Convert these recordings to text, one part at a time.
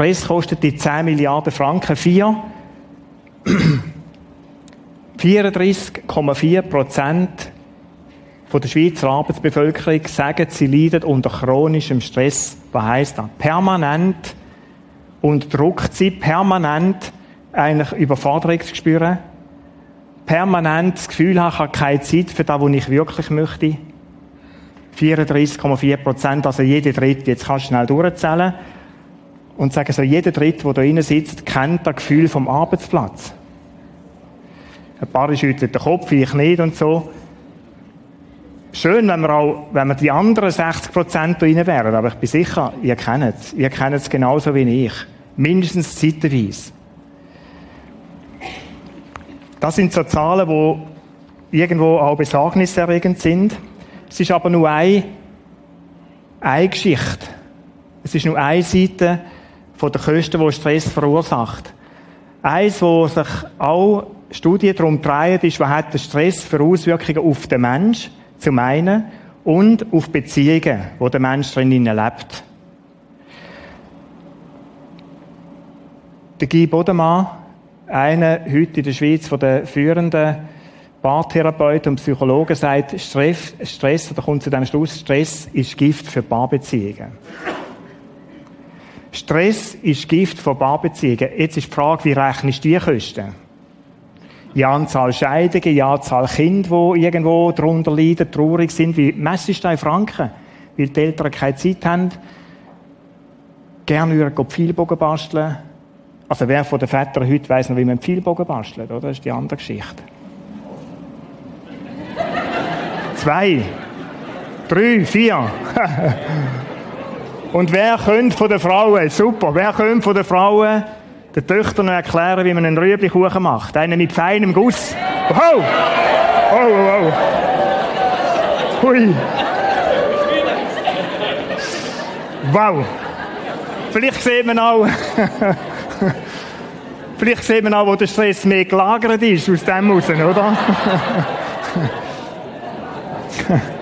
Stress kostet die 10 Milliarden Franken vier. 34,4 Prozent der Schweizer Arbeitsbevölkerung sagen, sie leiden unter chronischem Stress. Was heisst das? Permanent unterdrückt sie, permanent eigentlich Überforderung zu spüren, permanent das Gefühl haben, ich habe keine Zeit für das, was ich wirklich möchte. 34,4 Prozent, also jeder Dritte, jetzt kannst du schnell durchzählen und sagen so, jeder Dritte, der da drinnen sitzt, kennt das Gefühl vom Arbeitsplatz. Ein paar schüttelt den Kopf, ich nicht und so. Schön, wenn wir auch, wenn wir die anderen 60 Prozent da rein wären, aber ich bin sicher, ihr kennt es. Ihr kennt es genauso wie ich. Mindestens zeitweise. Das sind so Zahlen, die irgendwo auch besorgniserregend sind. Es ist aber nur eine, eine Geschichte. Es ist nur eine Seite von der Kosten, die Stress verursacht. Eins, wo sich auch Studien darum drehen, ist, was hat der Stress für Auswirkungen auf den Mensch, zum einen, und auf Beziehungen, wo der Mensch drinnen lebt. Der Guy Bodemann, einer heute in der Schweiz von den führenden Paartherapeuten und Psychologen, sagt, Stress, Stress, oder kommt zu dem Schluss, Stress ist Gift für Paarbeziehungen. Stress ist Gift für Paarbeziehungen. Jetzt ist die Frage, wie rechnest du die Kosten? Die Anzahl Scheidungen, die Anzahl Kinder, die irgendwo darunter leiden, traurig sind. Wie messest du in Franken? Weil die Eltern keine Zeit haben. Gerne würden Pfeilbogen basteln. Also wer von den Vätern heute weiss noch, wie man Pfeilbogen bastelt, oder? Das ist die andere Geschichte. Zwei. Drei, vier. Und wer könnte von den Frauen, super, wer könnte von den Frauen den Töchtern erklären, wie man einen Rüeblikuchen macht. Einen mit feinem Guss. Wow! Oh, oh, oh. Hui. Wow. Vielleicht sieht man auch, vielleicht sieht man auch, wo der Stress mehr gelagert ist aus dem raus, oder?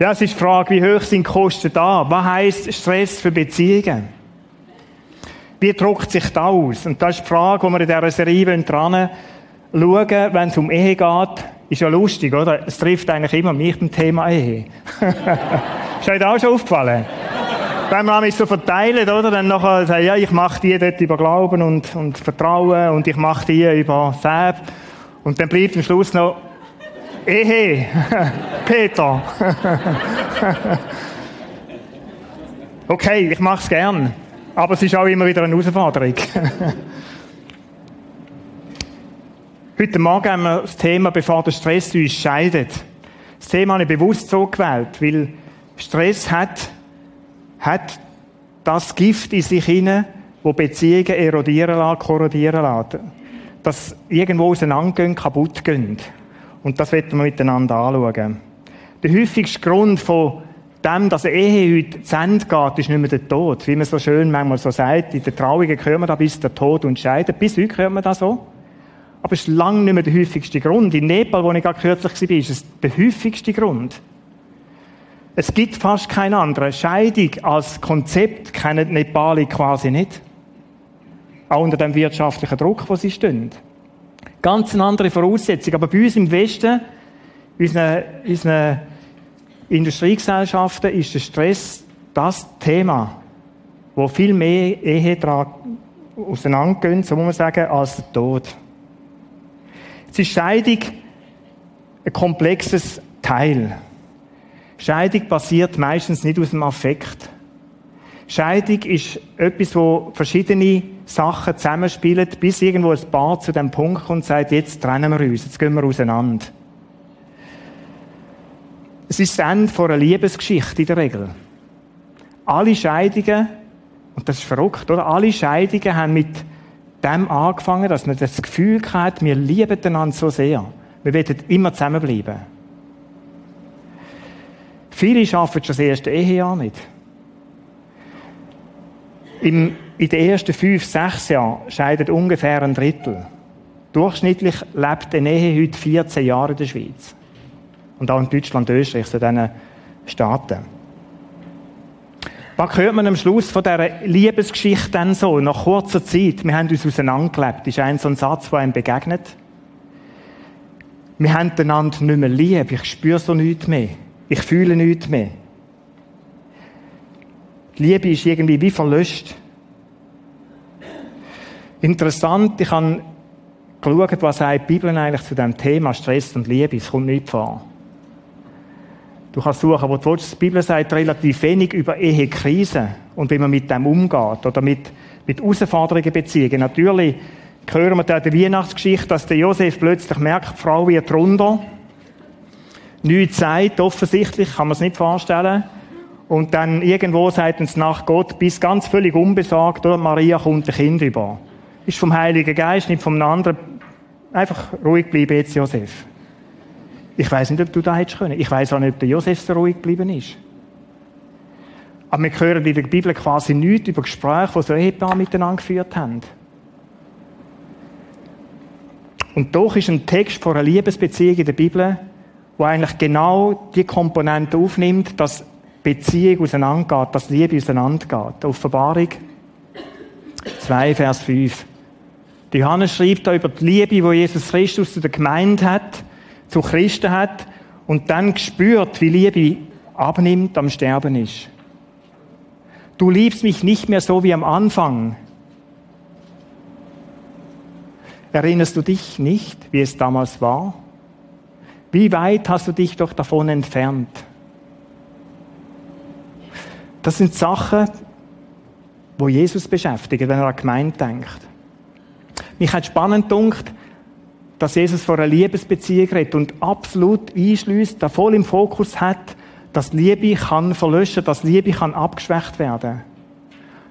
Ja, es ist die Frage, wie hoch sind die Kosten da? Was heisst Stress für Beziehungen? Wie drückt sich das aus? Und das ist die Frage, die wir in dieser Serie dran schauen wenn es um Ehe geht. Ist ja lustig, oder? Es trifft eigentlich immer mich beim Thema Ehe. ist euch auch schon aufgefallen? Wenn wir mich so verteilen, oder? Dann nachher sagen, ja, ich mache die dort über Glauben und, und Vertrauen und ich mache die über Selbst. Und dann bleibt am Schluss noch Ehe, Peter. okay, ich mache es gern. Aber es ist auch immer wieder eine Herausforderung. Heute Morgen haben wir das Thema, bevor der Stress uns scheidet. Das Thema habe ich bewusst so gewählt, weil Stress hat, hat das Gift in sich hinein, wo Beziehungen erodieren lassen, korrodieren lassen. Dass irgendwo auseinandergehen, kaputt gehen. Und das werden wir miteinander anschauen. Der häufigste Grund von dem, dass eine Ehe heute zu Ende geht, ist nicht mehr der Tod. Wie man so schön manchmal so sagt, in der Trauungen hören wir da bis der Tod und scheidet. Bis heute hören wir das so. Aber es ist lange nicht mehr der häufigste Grund. In Nepal, wo ich gerade kürzlich war, ist es der häufigste Grund. Es gibt fast keinen anderen. Scheidung als Konzept kennen Nepali quasi nicht. Auch unter dem wirtschaftlichen Druck, wo sie stehen. Ganz eine andere Voraussetzung. Aber bei uns im Westen, unseren, unseren Industriegesellschaften, ist der Stress das Thema, wo viel mehr Ehe auseinandergehen, so muss man sagen, als der Tod. Jetzt ist Scheidung ein komplexes Teil. Scheidung passiert meistens nicht aus dem Affekt. Scheidung ist etwas, wo verschiedene Sachen zusammenspielen, bis irgendwo ein Paar zu dem Punkt kommt und sagt, jetzt trennen wir uns, jetzt gehen wir auseinander. Es ist das Ende einer Liebesgeschichte in der Regel. Alle Scheidungen, und das ist verrückt, oder? Alle Scheidungen haben mit dem angefangen, dass man das Gefühl hat, wir lieben einander so sehr. Wir werden immer zusammenbleiben. Viele schaffen schon das erste Ehejahr nicht. Im, in den ersten fünf, sechs Jahren scheidet ungefähr ein Drittel. Durchschnittlich lebt eine Ehe heute 14 Jahre in der Schweiz. Und auch in Deutschland, Österreich, so diesen Staaten. Was hört man am Schluss von dieser Liebesgeschichte dann so? Nach kurzer Zeit, wir haben uns auseinandergelebt. Ist ein so ein Satz, der einem begegnet. Wir haben einander nicht mehr lieb. Ich spüre so nichts mehr. Ich fühle nichts mehr. Die Liebe ist irgendwie wie verlöscht. Interessant, ich habe geschaut, was die Bibel eigentlich zu dem Thema Stress und Liebe. Es kommt nicht vor. Du kannst suchen, wo du willst. Die Bibel sagt relativ wenig über Ehekrisen und wie man mit dem umgeht oder mit, mit Herausforderungen Beziehungen. Natürlich hören wir da der Weihnachtsgeschichte, dass der Josef plötzlich merkt, die Frau wird runter. Nichts sagt, offensichtlich, kann man es nicht vorstellen. Und dann irgendwo sagt uns nach Gott, bis ganz völlig unbesorgt, oder? Maria kommt ein Kind über. Ist vom Heiligen Geist, nicht vom anderen. Einfach ruhig bleiben jetzt, Josef. Ich weiß nicht, ob du da hättest können. Ich weiß auch nicht, ob der Josef so ruhig geblieben ist. Aber wir hören in der Bibel quasi nichts über Gespräche, die so Ehepaare miteinander geführt haben. Und doch ist ein Text von einer Liebesbeziehung in der Bibel, wo eigentlich genau die Komponente aufnimmt, dass Beziehung auseinandergeht, dass Liebe auseinandergeht. Offenbarung 2, Vers 5. Johannes schreibt da über die Liebe, die Jesus Christus zu der Gemeinde hat, zu Christen hat und dann spürt, wie Liebe abnimmt, am Sterben ist. Du liebst mich nicht mehr so wie am Anfang. Erinnerst du dich nicht, wie es damals war? Wie weit hast du dich doch davon entfernt? Das sind Sachen, wo Jesus beschäftigt, wenn er an Gemeinde denkt. Mich hat spannend gedacht, dass Jesus vor einer Liebesbeziehung redet und absolut einschließt, da voll im Fokus hat, dass Liebe kann verlöschen, dass Liebe kann abgeschwächt werden.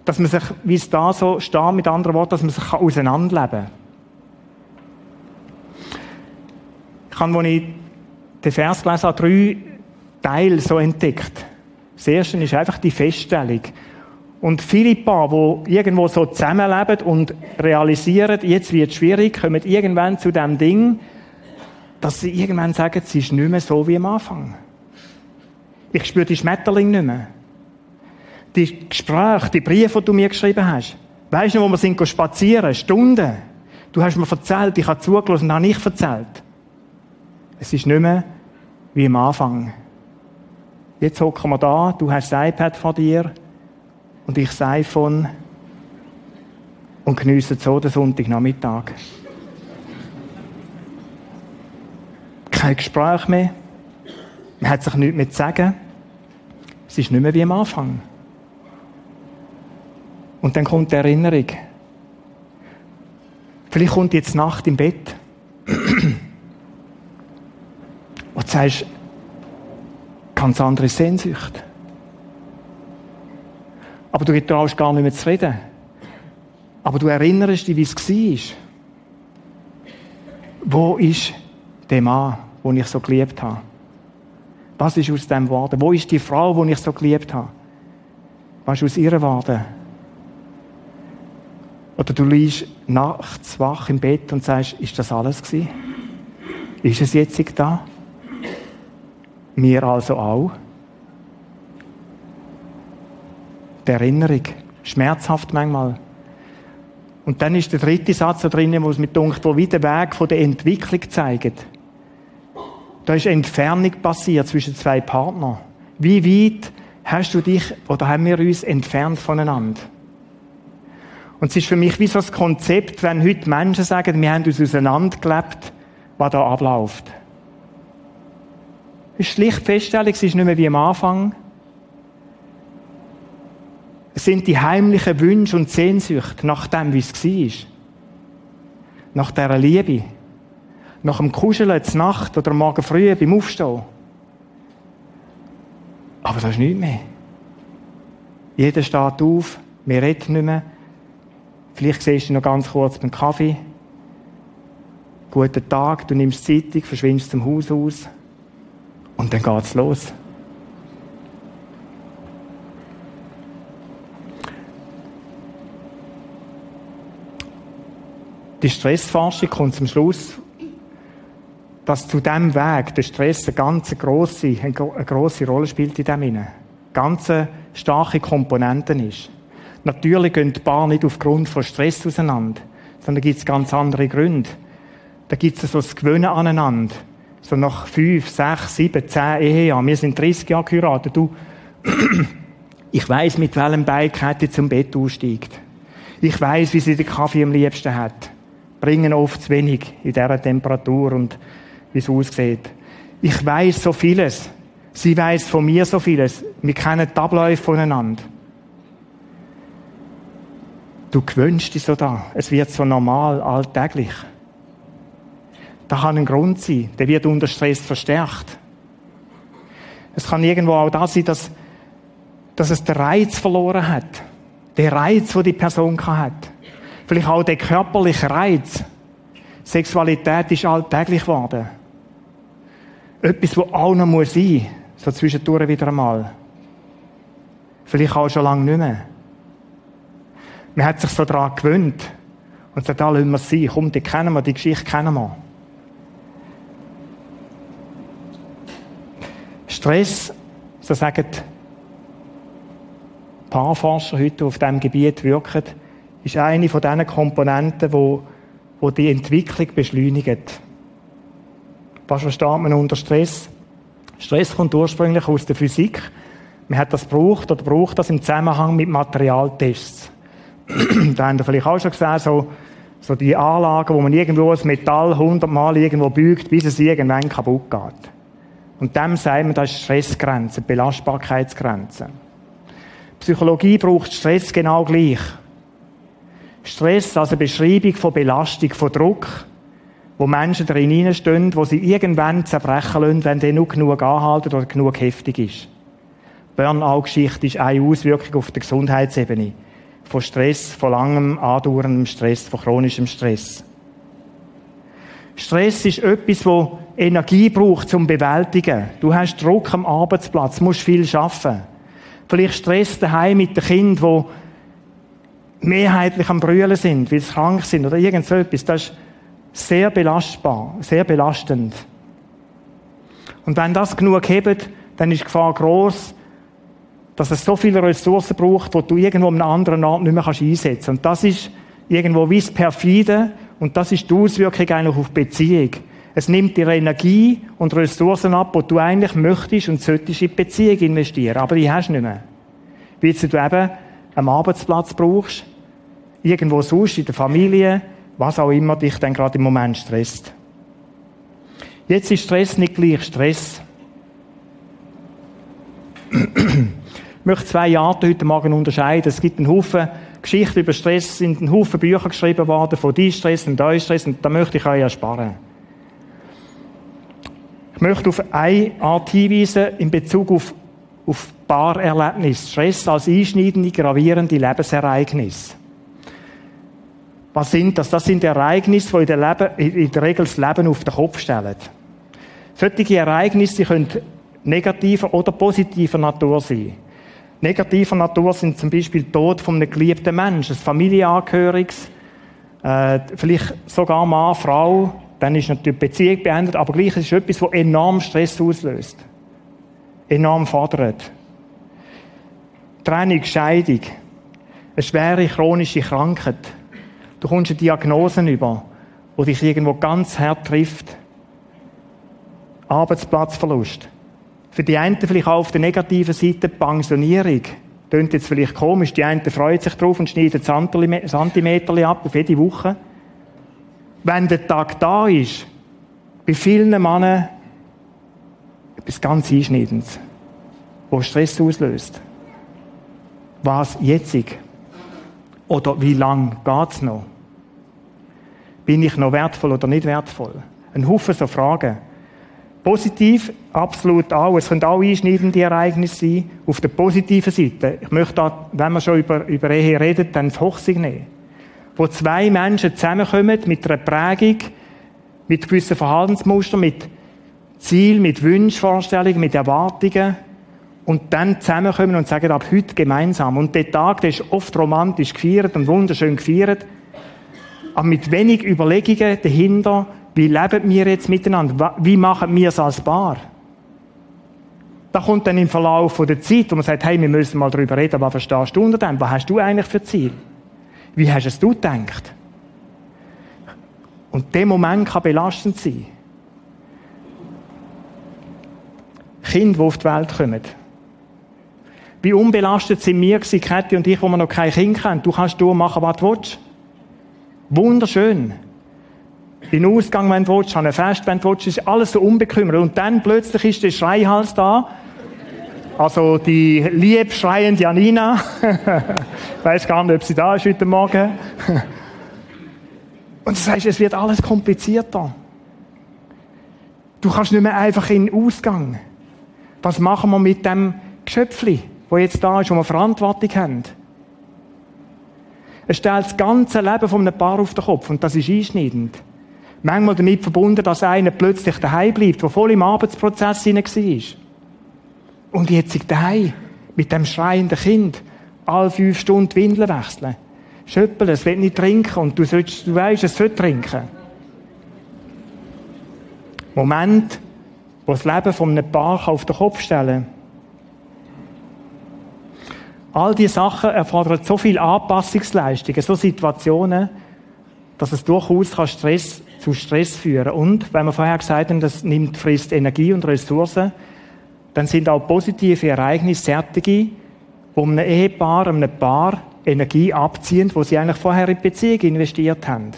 Dass man sich, wie es da so steht, mit anderen Worten, dass man sich auseinanderleben kann. Ich habe, als ich den Vers gelesen habe, drei Teile so entdeckt. Das erste ist einfach die Feststellung. Und Paare, die irgendwo so zusammenleben und realisieren, jetzt wird es schwierig, kommen irgendwann zu dem Ding, dass sie irgendwann sagen, es ist nicht mehr so wie am Anfang. Ich spüre die Schmetterling nicht mehr. Die Gespräche, die Briefe, die du mir geschrieben hast. Weißt du, wo wir sind spazieren? Stunden. Du hast mir erzählt, ich habe zugelassen und habe nicht erzählt. Es ist nicht mehr wie am Anfang. Jetzt hocken wir da, du hast das iPad vor dir und ich das iPhone und geniessen so den Sonntagnachmittag. Kein Gespräch mehr. Man hat sich nichts mehr zu sagen. Es ist nicht mehr wie am Anfang. Und dann kommt die Erinnerung. Vielleicht kommt jetzt Nacht im Bett. Und du sagst, ganz andere Sehnsucht. Aber du traust gar nicht mehr zu reden. Aber du erinnerst dich, wie es war. Wo ist der Mann, den ich so geliebt habe? Was ist aus dem geworden? Wo ist die Frau, die ich so geliebt habe? Was ist aus ihr geworden? Oder du liegst nachts wach im Bett und sagst, ist das alles gewesen? Ist es jetzt da? Wir also auch. Die Erinnerung. Schmerzhaft manchmal. Und dann ist der dritte Satz da drin, wo es mit dunkt, wo wieder Weg von der Entwicklung zeigt. Da ist Entfernung passiert zwischen zwei Partnern. Wie weit hast du dich oder haben wir uns entfernt voneinander? Und es ist für mich wie so das Konzept, wenn heute Menschen sagen, wir haben uns auseinandergelebt, was da abläuft. Es ist schlicht Feststellung, es ist nicht mehr wie am Anfang. Sind die heimlichen Wünsche und Sehnsüchte nach dem, wie es war. Nach dieser Liebe. Nach dem Kuscheln zur Nacht oder Morgen früh beim Aufstehen. Aber das ist nichts mehr. Jeder steht auf, wir reden nicht mehr. Vielleicht siehst du noch ganz kurz beim Kaffee. Guten Tag, du nimmst Zeitung, verschwindest zum Haus aus. Und dann geht's los. Die Stressforschung kommt zum Schluss, dass zu diesem Weg der Stress eine ganz grosse, eine grosse Rolle spielt in dem Sinne. Ganz starke Komponenten ist. Natürlich gehen die Paar nicht aufgrund von Stress auseinander, sondern gibt es ganz andere Gründe. Da gibt es so das Gewöhnen aneinander. So nach fünf, sechs, sieben, zehn Ehejahren. Wir sind 30 Jahre geheiratet. Du, ich weiß, mit welchem Bein Kette zum Bett aussteigt. Ich weiß, wie sie den Kaffee am liebsten hat. Bringen oft zu wenig in dieser Temperatur und wie es aussieht. Ich weiß so vieles. Sie weiß von mir so vieles. Wir kennen die Abläufe voneinander. Du gewöhnst dich so da. Es wird so normal, alltäglich. Da kann ein Grund sein. Der wird unter Stress verstärkt. Es kann irgendwo auch da sein, dass, dass es den Reiz verloren hat. Der Reiz, den die Person hat. Vielleicht auch der körperliche Reiz. Sexualität ist alltäglich geworden. Etwas, was auch noch sein muss so zwischendurch wieder einmal. Vielleicht auch schon lange nicht mehr. Man hat sich so daran gewöhnt. Und sagt, da lassen wir es sein. Komm, die kennen wir, die Geschichte kennen wir. Stress, so sagen Paarforscher heute, auf diesem Gebiet wirken, ist eine von diesen Komponenten, die, die Entwicklung beschleunigt. Was versteht man unter Stress? Stress kommt ursprünglich aus der Physik. Man hat das gebraucht oder braucht das im Zusammenhang mit Materialtests. da haben wir vielleicht auch schon gesehen, so, so die Anlagen, wo man irgendwo das Metall hundertmal irgendwo bügt, bis es irgendwann kaputt geht. Und dem sagen wir, das ist Stressgrenze, Belastbarkeitsgrenze. Psychologie braucht Stress genau gleich. Stress als eine Beschreibung von Belastung, von Druck, wo Menschen darin hineinstehen, wo sie irgendwann zerbrechen lassen, wenn der nur genug anhalten oder genug heftig ist. Burnout-Geschichte ist eine Auswirkung auf der Gesundheitsebene. Von Stress, von langem, andauerndem Stress, von chronischem Stress. Stress ist etwas, wo Energie braucht zum Bewältigen. Du hast Druck am Arbeitsplatz, musst viel schaffen. Vielleicht Stress daheim mit den Kindern, die mehrheitlich am Brüllen sind, weil sie krank sind oder irgend so etwas. Das ist sehr belastbar, sehr belastend. Und wenn das genug hebt, dann ist die Gefahr groß, dass es so viele Ressourcen braucht, die du irgendwo an einem anderen Ort nicht mehr einsetzen kannst. Und das ist irgendwo wie das Perfide und das ist die Auswirkung eigentlich auf Beziehung. Es nimmt dir Energie und Ressourcen ab, die du eigentlich möchtest und solltest in die Beziehung investieren. Aber die hast du nicht mehr. Weil du eben am Arbeitsplatz brauchst, irgendwo sonst, in der Familie, was auch immer dich dann gerade im Moment stresst. Jetzt ist Stress nicht gleich Stress. Ich möchte zwei Arten heute Morgen unterscheiden. Es gibt einen Haufen Geschichten über Stress, es sind ein Haufen Bücher geschrieben worden von die Stress und euch Stress und da möchte ich euch ersparen. Ich möchte auf eine Art hinweisen in Bezug auf, auf Paarerlebnis. Stress als einschneidende, gravierende Lebensereignis. Was sind das? Das sind Ereignisse, die in der, Leben, in der Regel das Leben auf den Kopf stellen. Solche Ereignisse können negativer oder positiver Natur sein. Negativer Natur sind zum Beispiel Tod von einem geliebten Menschen, ein Familienangehöriges, äh, vielleicht sogar Mann, Frau, dann ist natürlich die Beziehung beendet, aber gleich ist es etwas, das enorm Stress auslöst. Enorm fordert. Trennung, Scheidung, eine schwere chronische Krankheit, Du kommst eine Diagnosen über, die dich irgendwo ganz hart trifft. Arbeitsplatzverlust. Für die einen vielleicht auch auf der negativen Seite Pensionierung. Klingt jetzt vielleicht komisch, die einen freuen sich drauf und schneiden Zentimeter ab auf jede Woche. Wenn der Tag da ist, bei vielen Männern etwas ganz Einschneidendes, wo Stress auslöst. Was jetzig? Oder wie lang geht's noch? Bin ich noch wertvoll oder nicht wertvoll? Ein Haufen so Fragen. Positiv, absolut auch. Es können auch einschneidende Ereignisse sein. Auf der positiven Seite. Ich möchte da, wenn wir schon über, über Ehe reden, dann das Hochsig nehmen. Wo zwei Menschen zusammenkommen mit einer Prägung, mit gewissen Verhaltensmustern, mit Ziel, mit Wunschvorstellungen, mit Erwartungen und dann zusammenkommen und sagen, ab heute gemeinsam. Und der Tag, der ist oft romantisch gefeiert und wunderschön gefeiert, aber mit wenig Überlegungen dahinter, wie leben wir jetzt miteinander? Wie machen wir es als Paar? Da kommt dann im Verlauf der Zeit, wo man sagt, hey, wir müssen mal darüber reden, was verstehst du unter dem? Was hast du eigentlich für Ziel? Wie hast es du gedacht? Und der Moment kann belastend sein. Kinder, die auf die Welt kommen. Wie unbelastet sind wir gewesen, Kathi und ich, wo wir noch kein Kind kennen. Du kannst du machen, was du willst. Wunderschön. Den Ausgang, wenn du willst, an ein Fest, wenn du willst, ist alles so unbekümmert. Und dann plötzlich ist der Schreihals da. Also die lieb schreiende Janina. ich weiß gar nicht, ob sie da ist heute Morgen. Und du sagst, es wird alles komplizierter. Du kannst nicht mehr einfach in den Ausgang. Was machen wir mit dem Geschöpfli, wo jetzt da ist, wo wir Verantwortung haben? Es stellt das ganze Leben von einem Paar auf den Kopf und das ist einschneidend. Manchmal damit verbunden, dass einer plötzlich daheim bleibt, der voll im Arbeitsprozess war. Und jetzt ist daheim mit dem schreienden Kind alle fünf Stunden Windeln wechseln. Schöppeln, es will nicht trinken und du, sollst, du weißt, es soll trinken. Moment, wo das Leben von einem Paar auf den Kopf stellen kann. All diese Sachen erfordern so viel Anpassungsleistungen, so Situationen, dass es durchaus Stress zu Stress führen Und, wenn wir vorher gesagt haben, das nimmt, frisst Energie und Ressourcen, dann sind auch positive Ereignisse Sättige, wo einem Ehepaar, einem Paar Energie abziehen, wo sie eigentlich vorher in die Beziehung investiert haben.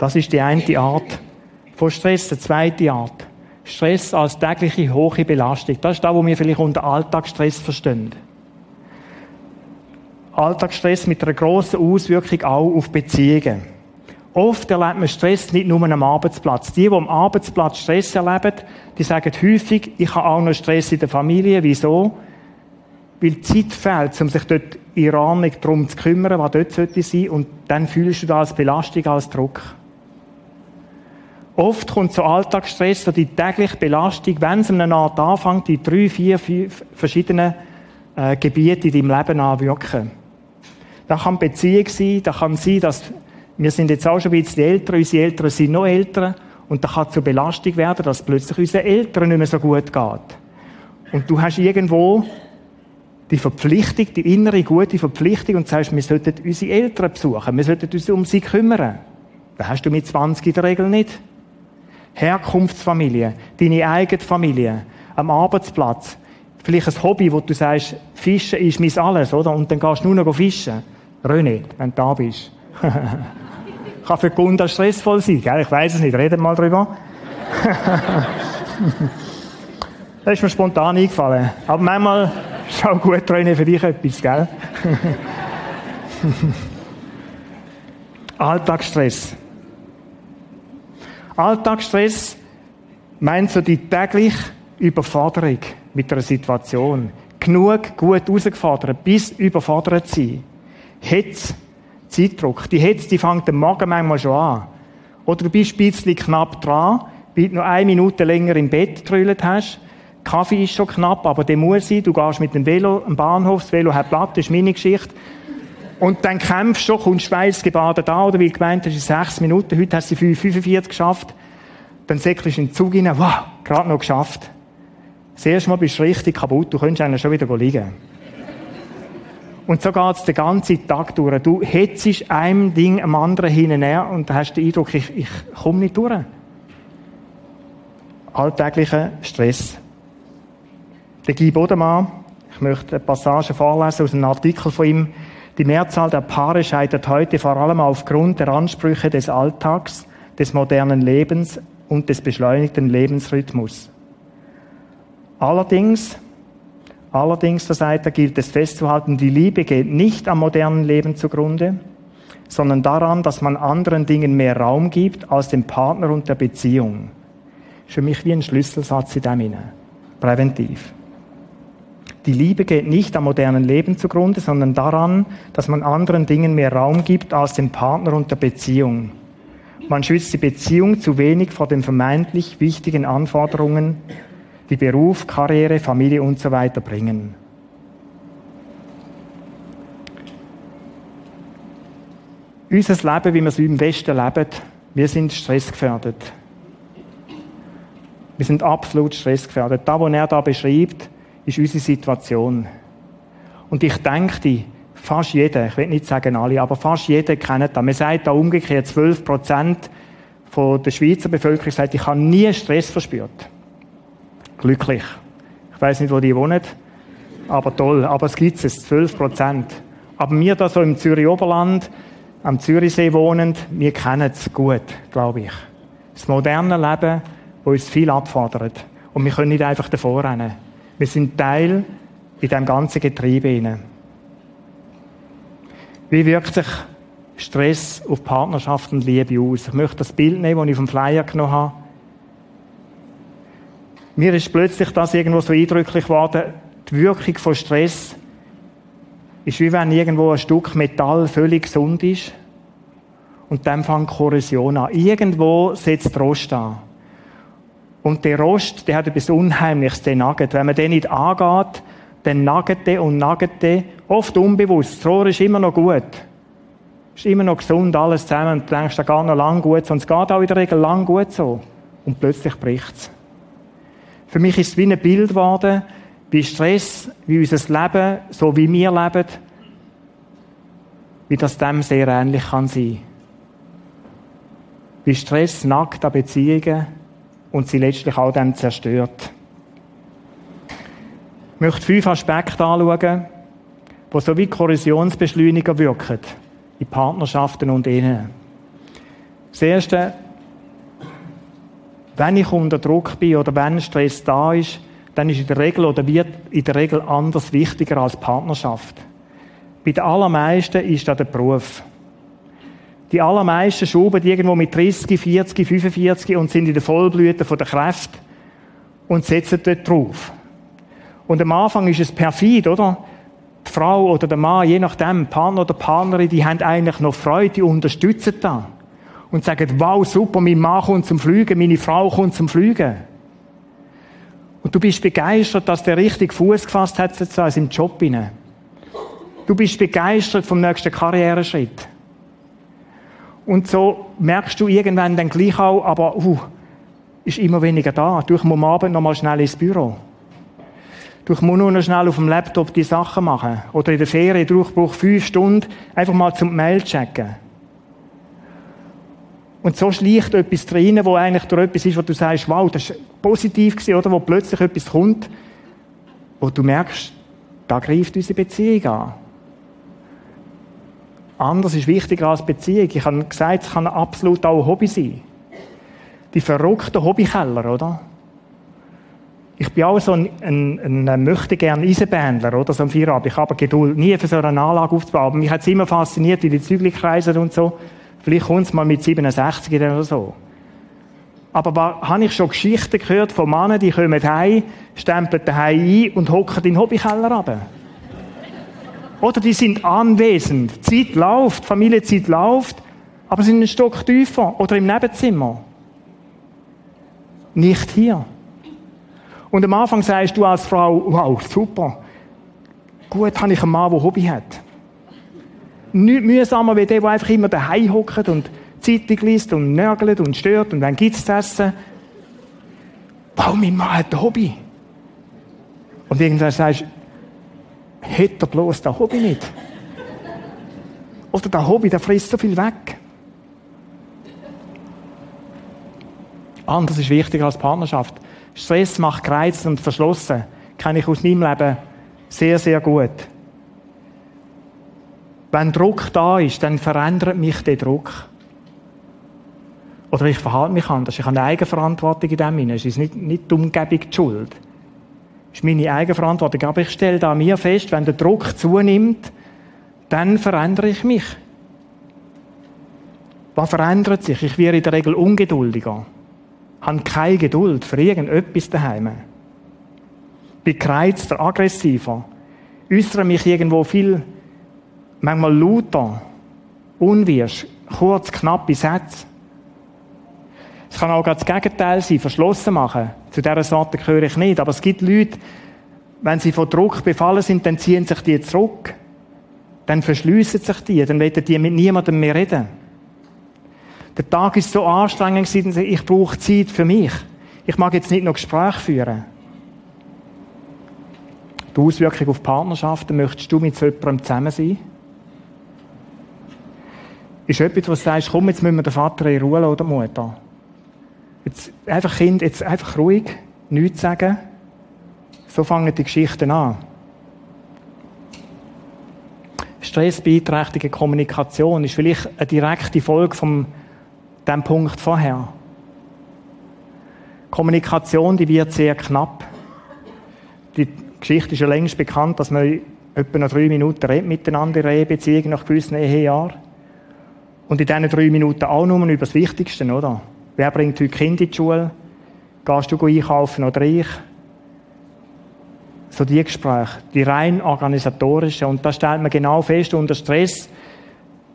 Das ist die eine Art von Stress. Die zweite Art. Stress als tägliche hohe Belastung. Das ist das, was wir vielleicht unter Alltagsstress verstehen. Alltagsstress mit einer grossen Auswirkung auch auf Beziehungen. Oft erlebt man Stress nicht nur am Arbeitsplatz. Die, die am Arbeitsplatz Stress erleben, die sagen häufig, ich habe auch noch Stress in der Familie. Wieso? Weil Zeit fehlt, um sich dort in Ordnung darum zu kümmern, was dort sollte sein. Und dann fühlst du das als Belastung, als Druck. Oft kommt so Alltagsstress, so die tägliche Belastung, wenn es eine Art anfängt, die drei, vier, fünf verschiedenen äh, Gebiete in deinem Leben anwirken. Das kann Beziehung sein, das kann sein, dass wir sind jetzt auch schon ein bisschen älter, unsere Eltern sind noch älter und da kann zur Belastung werden, dass plötzlich unseren Eltern nicht mehr so gut geht. Und du hast irgendwo die Verpflichtung, die innere gute Verpflichtung und sagst, wir sollten unsere Eltern besuchen, wir sollten uns um sie kümmern. Das hast du mit 20 in der Regel nicht. Herkunftsfamilie, deine eigene Familie, am Arbeitsplatz, vielleicht ein Hobby, wo du sagst, Fischen ist mein Alles, oder? Und dann gehst du nur noch fischen. René, wenn du da bist. Kann für Kunden stressvoll sein, gell? Ich weiß es nicht, reden mal drüber. das ist mir spontan eingefallen. Aber manchmal ist auch gut, René, für dich etwas, gell? Alltagsstress. Alltagsstress meint so die tägliche Überforderung mit einer Situation. Genug gut herausgefordert, bis überfordert sein. Hetz, Zeitdruck. Die Hetz, die fängt am Morgen manchmal schon an. Oder du bist ein bisschen knapp dran, weil du noch eine Minute länger im Bett getrüllt hast. Kaffee ist schon knapp, aber der muss sein. Du gehst mit dem Velo am Bahnhof, das Velo hat Platt, das ist meine Geschichte. Und dann kämpfst du, kommst schweißgebadet an, oder weil du gemeint hast, in sechs Minuten, heute hast du 45 geschafft. Dann säckelst du in den Zug rein, wow, gerade noch geschafft. Das erste Mal bist du richtig kaputt, du könntest eigentlich schon wieder liegen. Und so geht es den ganzen Tag durch. Du hetzt einem Ding am anderen hinterher und hast den Eindruck, ich, ich komme nicht durch. Alltäglicher Stress. Der Guy Bodemann, ich möchte eine Passage vorlesen aus einem Artikel von ihm, die Mehrzahl der Paare scheitert heute vor allem aufgrund der Ansprüche des Alltags, des modernen Lebens und des beschleunigten Lebensrhythmus. Allerdings, allerdings, sagt er, gilt es festzuhalten, die Liebe geht nicht am modernen Leben zugrunde, sondern daran, dass man anderen Dingen mehr Raum gibt als dem Partner und der Beziehung. Ist für mich wie ein Schlüsselsatz in dem Präventiv. Die Liebe geht nicht am modernen Leben zugrunde, sondern daran, dass man anderen Dingen mehr Raum gibt als dem Partner und der Beziehung. Man schützt die Beziehung zu wenig vor den vermeintlich wichtigen Anforderungen, die Beruf, Karriere, Familie und so weiter bringen. Unser Leben, wie wir es im Westen leben, wir sind stressgefährdet. Wir sind absolut stressgefährdet. Das, was er da beschreibt, ist unsere Situation. Und ich denke, fast jeder, ich will nicht sagen alle, aber fast jeder kennt das. Man sagt da umgekehrt, 12 Prozent der Schweizer Bevölkerung sagt, ich habe nie Stress verspürt. Glücklich. Ich weiß nicht, wo die wohnen, aber toll. Aber es gibt es, 12 Prozent. Aber wir da so im Zürich-Oberland, am Zürichsee wohnend, wir kennen es gut, glaube ich. Das moderne Leben, das uns viel abfordert. Und wir können nicht einfach davor rennen. Wir sind Teil in diesem ganzen Getriebe. Wie wirkt sich Stress auf Partnerschaft und Liebe aus? Ich möchte das Bild nehmen, das ich vom Flyer genommen habe. Mir ist plötzlich das irgendwo so eindrücklich geworden, die Wirkung von Stress ist wie wenn irgendwo ein Stück Metall völlig gesund ist und dann fängt Korrosion an. Irgendwo setzt Rost an. Und der Rost, der hat etwas Unheimliches, der nagelt. Wenn man den nicht angeht, dann nagelt der und nagelt der. Oft unbewusst. Das Rohr ist immer noch gut. Ist immer noch gesund, alles zusammen. Und du denkst, da geht noch lang gut so. Und es geht auch in der Regel lang gut so. Und plötzlich bricht's. Für mich ist es wie ein Bild geworden, wie Stress, wie unser Leben, so wie wir leben, wie das dem sehr ähnlich kann sein. Wie Stress nackt an Beziehungen und sie letztlich auch dann zerstört. Ich möchte fünf Aspekte anschauen, die so wie Korrosionsbeschleuniger wirken in Partnerschaften und Ehen. Das Erste, wenn ich unter Druck bin oder wenn Stress da ist, dann ist in der Regel oder wird in der Regel anders wichtiger als Partnerschaft. Bei den allermeisten ist das der Beruf. Die allermeisten schuben irgendwo mit 30, 40, 45 und sind in der Vollblüte der Kräfte und setzen dort drauf. Und am Anfang ist es perfid, oder? Die Frau oder der Mann, je nachdem, Partner oder Partnerin, die haben eigentlich noch Freude, die unterstützen da. Und sagen, wow, super, mein Mann kommt zum Fliegen, meine Frau kommt zum Fliegen. Und du bist begeistert, dass der richtig Fuß gefasst hat in seinem Job hinein. Du bist begeistert vom nächsten Karriereschritt. Und so merkst du irgendwann dann gleich auch, aber uh, ist immer weniger da. Du musst am Abend noch mal schnell ins Büro. Du musst nur noch schnell auf dem Laptop die Sachen machen. Oder in der Ferien, du brauchst fünf Stunden, einfach mal zum Mail checken. Und so schleicht etwas drin, wo eigentlich durch etwas ist, wo du sagst, wow, das war positiv gewesen, oder? Wo plötzlich etwas kommt, wo du merkst, da greift unsere Beziehung an. Anders ist wichtiger als Beziehung. Ich habe gesagt, es kann absolut auch ein Hobby sein. Die verrückten Hobbykeller, oder? Ich bin auch so ein, ein, ein möchte gern Eisenbändler, oder? So ein Feierabend. Ich habe Geduld nie für so eine Anlage aufzubauen. Aber mich hat es immer fasziniert, wie die Zügel kreisen und so. Vielleicht kommt es mal mit 67 oder so. Aber was, habe ich schon Geschichten gehört von Männern, die kommen heim, stempeln daheim ein und hocken in den Hobbykeller runter. Oder die sind anwesend. Die Zeit läuft, Familienzeit läuft, aber sind einen Stock tiefer oder im Nebenzimmer. Nicht hier. Und am Anfang sagst du als Frau, wow, super. Gut, habe ich einen Mann, der Hobby hat nicht mühsamer wie der, der einfach immer daheim hockt und Zeitung liest und nörgelt und stört und dann gibt's zu essen. Wow, mein Mann hat ein Hobby. Und irgendwann sagst du, hätte er bloß das Hobby nicht. Oder das Hobby, der frisst so viel weg. Anders ist wichtiger als Partnerschaft. Stress macht gereizt und verschlossen. Kenne ich aus meinem Leben sehr, sehr gut. Wenn Druck da ist, dann verändert mich der Druck. Oder ich verhalte mich anders. Ich habe eine Eigenverantwortung in dem hinein. Es ist nicht, nicht die Umgebung die Schuld. Es ist meine Eigenverantwortung. Aber ich stelle da mir fest, wenn der Druck zunimmt, dann verändere ich mich. Was verändert sich? Ich werde in der Regel ungeduldiger. Habe keine Geduld für irgendetwas daheim. Bin gereizter, aggressiver. Äußere mich irgendwo viel manchmal lauter, unwirsch, kurz, knappe Sätze. Es kann auch das Gegenteil sein, verschlossen machen. Zu dieser Sorte gehöre ich nicht. Aber es gibt Leute, wenn sie von Druck befallen sind, dann ziehen sich die zurück. Dann verschliessen sich die, dann wollen die mit niemandem mehr reden. Der Tag ist so anstrengend gewesen, ich brauche Zeit für mich. Ich mag jetzt nicht noch Gespräche führen. Die Auswirkung auf Partnerschaften, möchtest du mit jemandem zusammen sein? Ist etwas, was du sagst, komm, jetzt müssen wir den Vater in Ruhe oder Mutter? Jetzt einfach Kind, jetzt einfach ruhig, nichts sagen. So fangen die Geschichten an. Stressbeeinträchtige Kommunikation ist vielleicht eine direkte Folge von dem Punkt vorher. Kommunikation, die wird sehr knapp. Die Geschichte ist ja längst bekannt, dass man etwa noch drei Minuten redet miteinander in einer Ehebeziehung nach gewissen Ehejahren. Und in diesen drei Minuten auch nur über das Wichtigste, oder? Wer bringt heute Kinder in die Schule? Gehst du einkaufen oder ich? So die Gespräche, die rein organisatorischen. Und da stellt man genau fest, unter Stress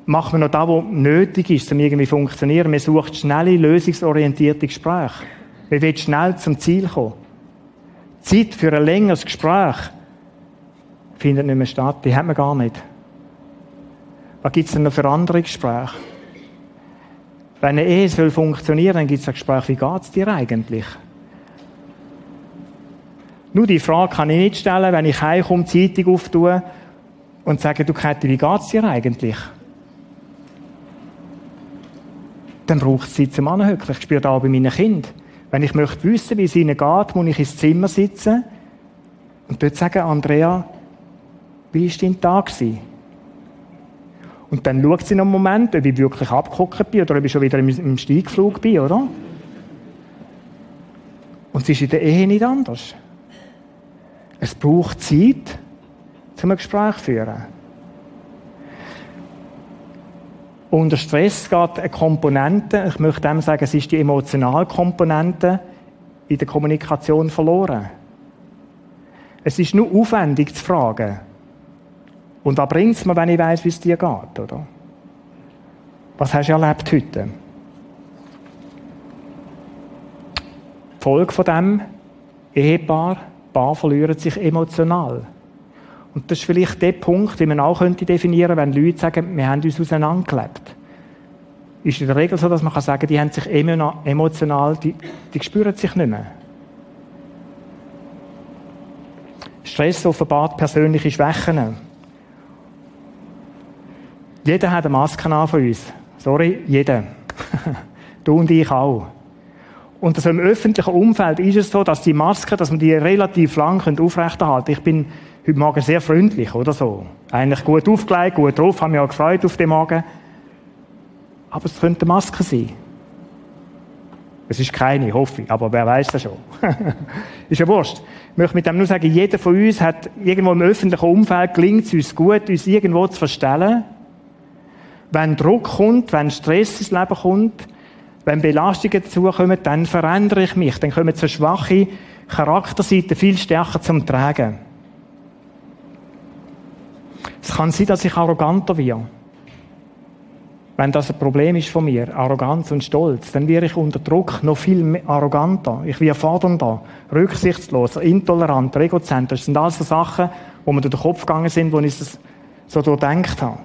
macht man noch das, was nötig ist, um irgendwie zu funktionieren. Man sucht schnelle, lösungsorientierte Gespräche. Man will schnell zum Ziel kommen. Zeit für ein längeres Gespräch findet nicht mehr statt. Die hat man gar nicht. Was gibt es denn noch für andere Gespräche? Wenn eine Ehe soll funktionieren, dann gibt es ein Gespräch, wie geht es dir eigentlich? Nur die Frage kann ich nicht stellen, wenn ich heimkomme, Zeitung auftue und sage, du Käthi, wie geht es dir eigentlich? Dann braucht es Zeit zum Anhöckeln. Ich spüre das auch bei meinen Kindern. Wenn ich möchte wissen, wie es ihnen geht, muss ich ins Zimmer sitzen und dort sagen, Andrea, wie war dein Tag? Und dann schaut sie noch einen Moment, ob ich wirklich abgehockt bin oder ob ich schon wieder im Steigflug bin, oder? Und es ist in der Ehe nicht anders. Es braucht Zeit, um ein Gespräch zu führen. Unter Stress geht eine Komponente, ich möchte dem sagen, es ist die emotionale Komponente in der Kommunikation verloren. Es ist nur aufwendig zu fragen. Und was bringt es mir, wenn ich weiß, wie es dir geht, oder? Was hast du erlebt heute? Die Folge von dem Ehepaar, Paar verlieren sich emotional. Und das ist vielleicht der Punkt, den man auch könnte definieren wenn Leute sagen, wir haben uns auseinandergelebt. Ist in der Regel so, dass man kann sagen, die haben sich emotional, die, die spüren sich nicht mehr. Stress offenbart persönliche Schwächen. Jeder hat eine Maske an von uns. Sorry, jeder. du und ich auch. Und also im öffentlichen Umfeld ist es so, dass die Maske, dass man die relativ lang aufrechterhalten kann. Ich bin heute Morgen sehr freundlich, oder so. Eigentlich gut aufgelegt, gut drauf, habe mich auch gefreut auf den Morgen. Aber es könnte eine Maske sein. Es ist keine, hoffe ich, aber wer weiß das schon. ist ja wurscht. Ich möchte mit dem nur sagen, jeder von uns hat irgendwo im öffentlichen Umfeld gelingt es uns gut, uns irgendwo zu verstellen. Wenn Druck kommt, wenn Stress ins Leben kommt, wenn Belastungen dazukommen, dann verändere ich mich. Dann kommen so schwache Charakterseiten viel stärker zum Tragen. Es kann sein, dass ich arroganter werde. Wenn das ein Problem ist von mir, Arroganz und Stolz, dann werde ich unter Druck noch viel arroganter. Ich werde fordernder, rücksichtsloser, intoleranter, egozentrisch. Das sind alles so Sachen, wo mir durch den Kopf gegangen sind, wo ich das so durchdenkt habe.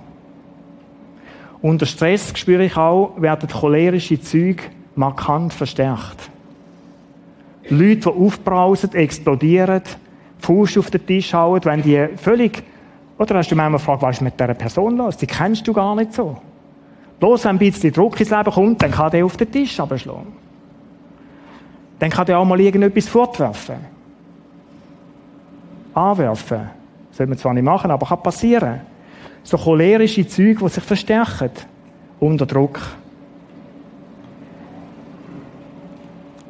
Unter Stress spüre ich auch, werden cholerische Züge markant verstärkt. Leute, die aufbrausen, explodieren, Fuß auf den Tisch hauen, wenn die völlig oder hast du manchmal gefragt, was ist mit dieser Person los? Die kennst du gar nicht so. Bloß wenn ein bisschen Druck ins Leben kommt, dann kann der auf den Tisch abschlagen. Dann kann der auch mal irgendetwas fortwerfen. Anwerfen. Sollte man zwar nicht machen, aber kann passieren. So cholerische Züge, die sich verstärken. Unter Druck.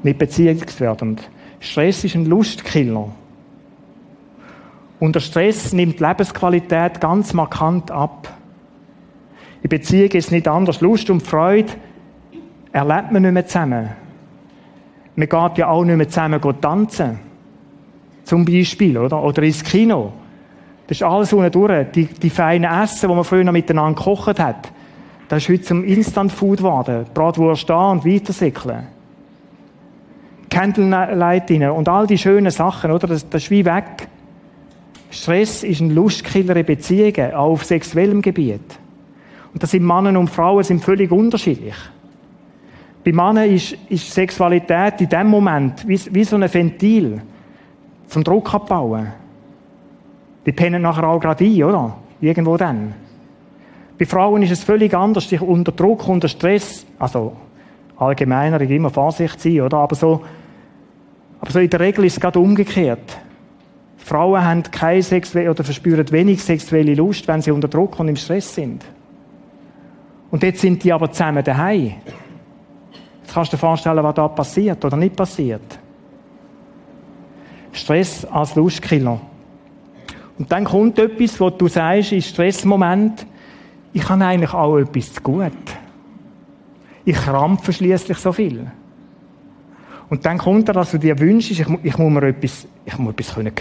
Nicht beziehungswerdend. Stress ist ein Lustkiller. Unter Stress nimmt die Lebensqualität ganz markant ab. In Beziehung ist nicht anders. Lust und Freude erlebt man nicht mehr zusammen. Man geht ja auch nicht mehr zusammen tanzen. Zum Beispiel, oder? Oder ins Kino. Das ist alles unten durch. Die, die feinen Essen, die man früher noch miteinander gekocht hat, das ist heute zum Instant-Food geworden. Bratwurst da und weitersäckeln. Candlelight und all die schönen Sachen, oder? Das, das ist wie weg. Stress ist ein Lustkiller in Beziehungen, auch auf sexuellem Gebiet. Und das sind Männer und Frauen sind völlig unterschiedlich. Bei Männern ist, ist Sexualität in dem Moment wie, wie so ein Ventil zum Druck abbauen. Die pennen nachher auch gerade ein, oder? Irgendwo dann. Bei Frauen ist es völlig anders. Sich unter Druck, unter Stress, also allgemeiner, immer Vorsicht sein, oder? Aber so, aber so in der Regel ist es gerade umgekehrt. Frauen haben keine sexuelle oder verspüren wenig sexuelle Lust, wenn sie unter Druck und im Stress sind. Und jetzt sind die aber zusammen daheim. Jetzt kannst du dir vorstellen, was da passiert oder nicht passiert. Stress als Lustkiller. Und dann kommt etwas, wo du sagst, im Stressmoment, ich habe eigentlich auch etwas zu gut. Ich krampfe schließlich so viel. Und dann kommt er, dass du dir wünschst, ich, ich muss mir etwas, ich muss etwas können.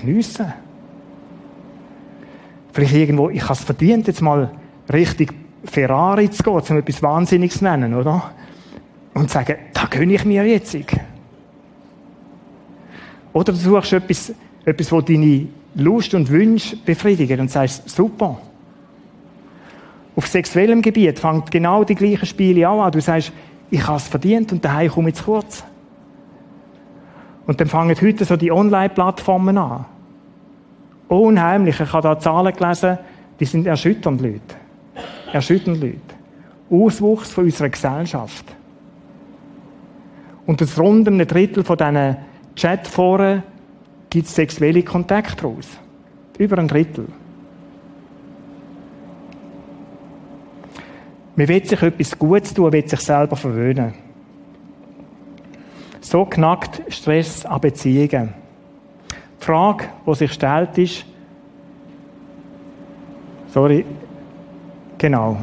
Vielleicht irgendwo, ich habe es verdient, jetzt mal richtig Ferrari zu gehen, um etwas Wahnsinniges zu nennen, oder? Und zu sagen, da gönne ich mir jetzt. Oder du suchst etwas, etwas, wo deine Lust und Wünsche befriedigen und sagst, super. Auf sexuellem Gebiet fängt genau die gleichen Spiele an. Du sagst, ich habe es verdient und daheim komme ich zu kurz. Und dann fangen heute so die Online-Plattformen an. Unheimlich. Ich habe da Zahlen gelesen, die sind erschütternd, Leute. Erschütternd, Leute. Auswuchs von unserer Gesellschaft. Und das rund um ein Drittel von diesen Chatforen gibt es sexuelle Kontakte raus. Über ein Drittel. Man will sich etwas Gutes tun, will sich selber verwöhnen. So knackt Stress an Beziehungen. Die Frage, die sich stellt, ist, sorry, genau.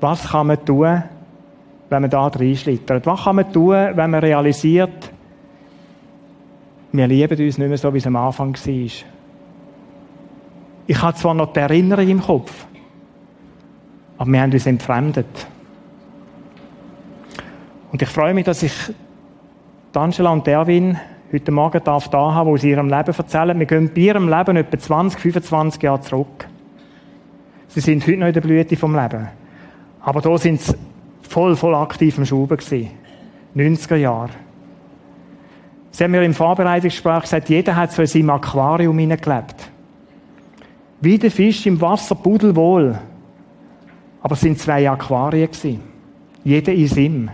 Was kann man tun, wenn man da reinschlittert? Was kann man tun, wenn man realisiert, wir lieben uns nicht mehr so, wie es am Anfang war? Ich habe zwar noch die Erinnerung im Kopf, aber wir haben uns entfremdet. Und ich freue mich, dass ich Angela und Erwin heute Morgen darf da haben, wo sie ihrem Leben erzählen. Wir gehen bei ihrem Leben etwa 20, 25 Jahre zurück. Sie sind heute noch in der Blüte vom Leben. Aber da sind sie voll, voll aktiv im Schuben gewesen. 90er Jahre. Sie haben mir im Vorbereitungsgespräch gesagt, jeder hat so in seinem Aquarium hineingelebt. Wie der Fisch im Wasser pudelwohl. Aber es sind zwei Aquarien gewesen. Jeder in ihm.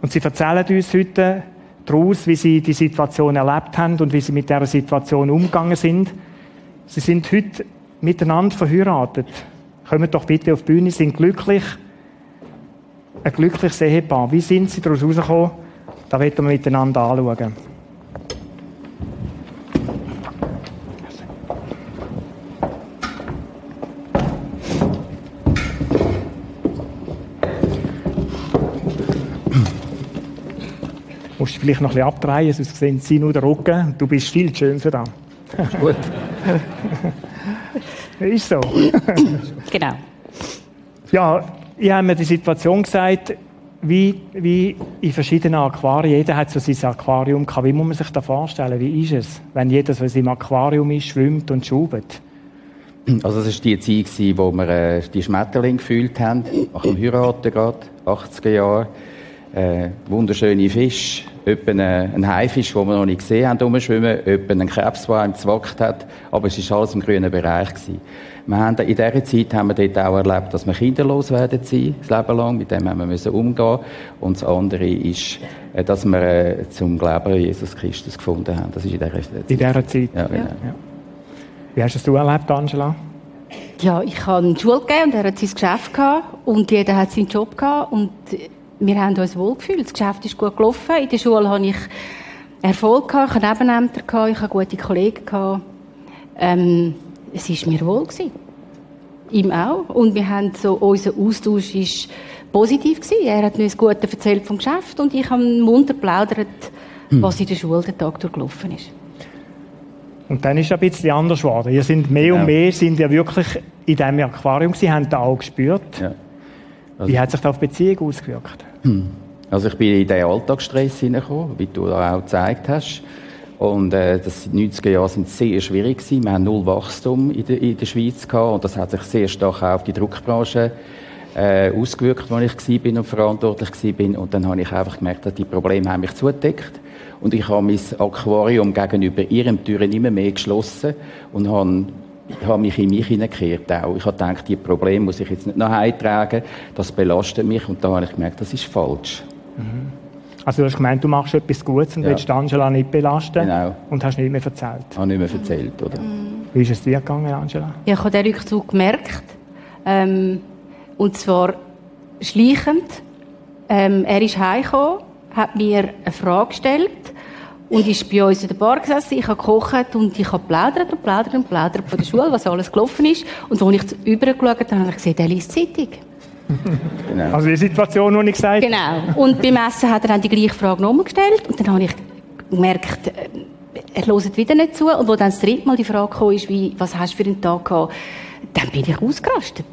Und sie erzählen uns heute daraus, wie sie die Situation erlebt haben und wie sie mit dieser Situation umgegangen sind. Sie sind heute miteinander verheiratet. Kommen doch bitte auf die Bühne, sind glücklich. Ein glückliches Ehepaar. Wie sind sie daraus rausgekommen? Da werden wir miteinander anschauen. musst du vielleicht noch ein bisschen abdrehen, sonst sehen sie nur den Rücken. Du bist viel schöner da. Gut. ist so. genau. Ja, ich habe mir die Situation gesagt, wie, wie in verschiedenen Aquarien. Jeder hat so sein Aquarium gehabt. Wie muss man sich das vorstellen? Wie ist es, wenn jeder in seinem Aquarium ist, schwimmt und schaubert? Also das war die Zeit, wo wir äh, die Schmetterlinge gefühlt haben, nach dem Heiraten gerade, 80er Jahre äh, wunderschöne Fische, etwa ein Haifisch, den wir noch nicht gesehen haben, rumschwimmen, etwa ein Krebs, der einem gezwackt hat, aber es war alles im grünen Bereich. Gewesen. Wir haben, in dieser Zeit haben wir dort auch erlebt, dass wir kinderlos werden sein, das Leben lang, mit dem haben wir müssen umgehen und das andere ist, äh, dass wir äh, zum Glauben an Jesus Christus gefunden haben. Das ist in dieser Zeit. In dieser Zeit? Ja, genau. Ja. Wie hast du es erlebt, Angela? Ja, ich habe eine Schule gegeben und er hat sein Geschäft gehabt und jeder hat seinen Job gehabt und wir haben uns wohlgefühlt. Das Geschäft ist gut gelaufen. In der Schule habe ich Erfolg gehabt, ich hatte Nebenämter gehabt, ich hatte gute Kollegen gehabt. Ähm, es war mir wohl gewesen. Ihm auch. Und wir haben so, unser Austausch ist positiv gewesen. Er hat mir das Gute erzählt vom Geschäft und ich habe munter plaudert, hm. was in der Schule den Tag durchgelaufen ist. Und dann ist es ein bisschen anders geworden. Ihr sind mehr ja. und mehr sind ja wirklich in diesem Aquarium Sie haben das auch gespürt. Ja. Also, Wie hat sich das auf die Beziehung ausgewirkt? Hm. Also ich bin in den Alltagsstress hineingekommen, wie du auch gezeigt hast. Und äh, das 90er Jahre sind sehr schwierig gewesen. Wir haben null Wachstum in der, in der Schweiz gehabt und das hat sich sehr stark auch auf die Druckbranche äh, ausgewirkt, als ich war und verantwortlich war. Und dann habe ich einfach gemerkt, dass die Probleme haben mich zugedeckt. Und ich habe mein Aquarium gegenüber ihrem Türen immer mehr geschlossen und habe ich habe mich in mich hineingekehrt auch. Ich habe gedacht, die Probleme muss ich jetzt nicht nach Hause tragen, das belastet mich und da habe ich gemerkt, das ist falsch. Mhm. Also du hast gemeint, du machst etwas Gutes und ja. willst Angela nicht belasten genau. und hast nicht mehr erzählt. Ich habe nicht mehr erzählt, oder? Mhm. Wie ist es dir gegangen, Angela? Ja, ich habe den Rückzug gemerkt. Ähm, und zwar schleichend. Ähm, er ist heimgekommen, hat mir eine Frage gestellt und ist bei uns in der Bar gesessen. Ich habe gekocht und ich habe plaudert und plaudert und plaudert von der Schule, was alles gelaufen ist. Und als ich übergeschaut habe, habe ich gesehen, er liest Zeitung. Genau. Also die Situation, die ich gesagt habe. Genau. Und beim Essen hat er dann die gleiche Frage nochmal gestellt. Und dann habe ich gemerkt, äh, er hört wieder nicht zu. Und als dann das dritte Mal die Frage kam, ist, wie, was hast du für einen Tag gehabt, dann bin ich ausgerastet.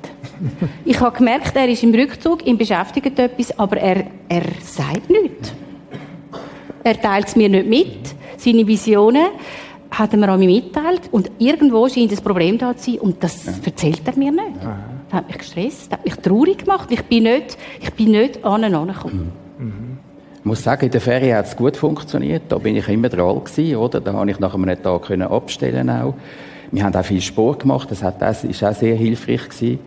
ich habe gemerkt, er ist im Rückzug, ihn beschäftigt etwas, aber er, er sagt nichts. Er teilt es mir nicht mit. Seine Visionen hat er mir auch mitteilt. Und irgendwo scheint das Problem da zu sein. Und das ja. erzählt er mir nicht. Aha. Das hat mich gestresst, das hat mich traurig gemacht. Ich bin nicht, ich bin nicht an und angekommen. Mhm. Mhm. Ich muss sagen, in der Ferie hat es gut funktioniert. Da bin ich immer dran gewesen, oder? Da habe ich nach einem Tag können abstellen auch. Wir haben auch viel Sport gemacht. Das hat, das ist auch sehr hilfreich gewesen.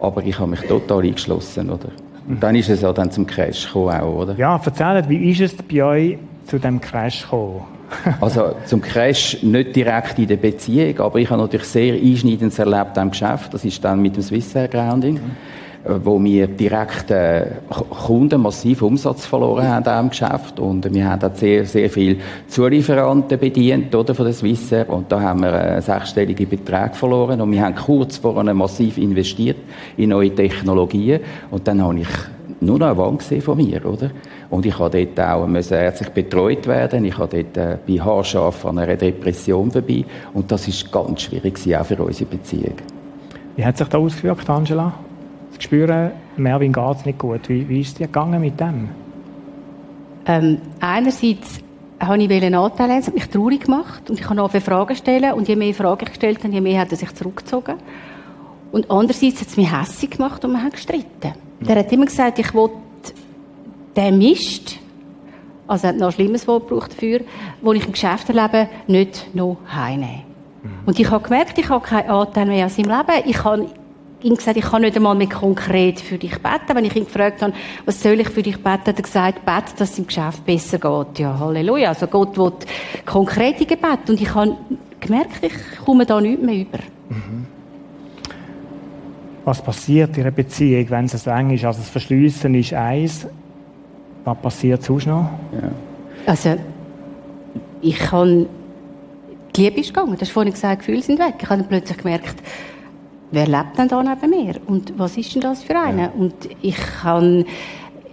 Aber ich habe mich total eingeschlossen, oder? Und dann ist es ja dann zum Crash gekommen auch, oder? Ja, erzählt, wie ist es bei euch zu dem Crash gekommen? also zum Crash nicht direkt in der Beziehung, aber ich habe natürlich sehr einschneidendes erlebt am Geschäft. Das ist dann mit dem Swissair Grounding. Äh, wo wir direkt äh, Kunden massiv Umsatz verloren haben am Geschäft und wir haben auch sehr, sehr viele Zulieferanten bedient oder, von der Swissair und da haben wir äh, sechsstellige Beträge verloren und wir haben kurz vorher massiv investiert in neue Technologien und dann habe ich nur noch eine Wand gesehen von mir, oder? Und ich habe dort auch müssen ärztlich betreut werden. Ich habe dort äh, bei haarscharf an einer Depression vorbei. Und das ist ganz schwierig auch für unsere Beziehung. Wie hat sich das ausgewirkt, Angela? Das Spüren, Merwin geht es nicht gut. Wie, wie ist es dir gegangen mit dem? Ähm, einerseits habe ich einen Anteil es hat mich traurig gemacht und ich habe noch Fragen stellen und je mehr Fragen ich gestellt habe, je mehr hat er sich zurückgezogen. Und andererseits hat es mich hässlich gemacht und wir haben gestritten. Mhm. Der hat immer gesagt, ich will der Mist, also hat noch ein schlimmes Wort gebraucht dafür, wo ich im Geschäft erlebe, nicht noch heimnehmen. Mhm. Und ich habe gemerkt, ich habe keinen Anteil mehr an seinem Leben. Ich habe ihm gesagt, ich kann nicht einmal mehr konkret für dich beten. Wenn ich ihn gefragt habe, was soll ich für dich beten, hat er gesagt, bete, dass es im Geschäft besser geht. Ja, Halleluja. Also Gott will konkrete Gebet. Und ich habe gemerkt, ich komme da nicht mehr über. Mhm. Was passiert in einer Beziehung, wenn es eng ist? Also das Verschliessen ist eins, was passiert sonst noch? Ja. Also, ich habe... Die Liebe ist gegangen. Du hast vorhin gesagt, Gefühle sind weg. Ich habe plötzlich gemerkt, wer lebt denn da neben mir? Und was ist denn das für einer? Ja. Und ich habe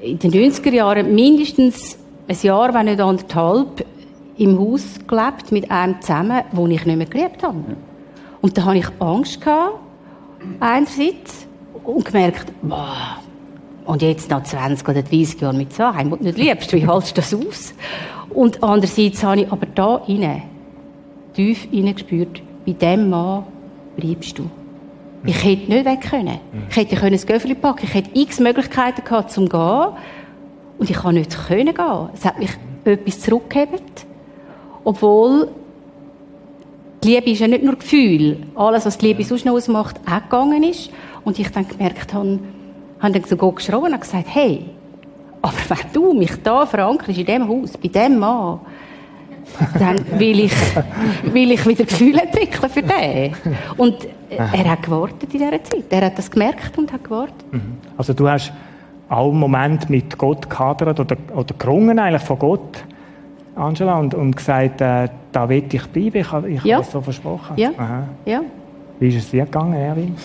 in den 90er Jahren mindestens ein Jahr, wenn nicht anderthalb, im Haus gelebt mit einem zusammen, wo ich nicht mehr gelebt habe. Ja. Und da hatte ich Angst gehabt, einerseits, und gemerkt, boah, und jetzt nach 20 oder 30 Jahren mit den du nicht liebst, wie hältst du das aus? Und andererseits habe ich aber da rein, tief gespürt, bei dem Mann bleibst du. Ich hätte nicht weg können. Ich hätte können das Göffel packen Ich hätte x Möglichkeiten gehabt, zum gehen. Und ich konnte nicht können gehen. Es hat mich etwas zurückgehebt. Obwohl, die Liebe ist ja nicht nur Gefühl. Alles, was die Liebe sonst noch ausmacht, auch gegangen ist. Und ich dann gemerkt habe, haben dann so Gott geschrien und gesagt, hey, aber wenn du mich da verankerst, in diesem Haus, bei diesem Mann, dann will ich, will ich wieder Gefühle entwickeln für den. Und er hat gewartet in dieser Zeit. Er hat das gemerkt und hat gewartet. Mhm. Also du hast auch einen Moment mit Gott gehadert oder, oder gerungen eigentlich von Gott, Angela, und, und gesagt, äh, da will ich bleiben, ich, ich ja. habe es so versprochen. Ja. ja. Wie ist es dir gegangen, Erwin?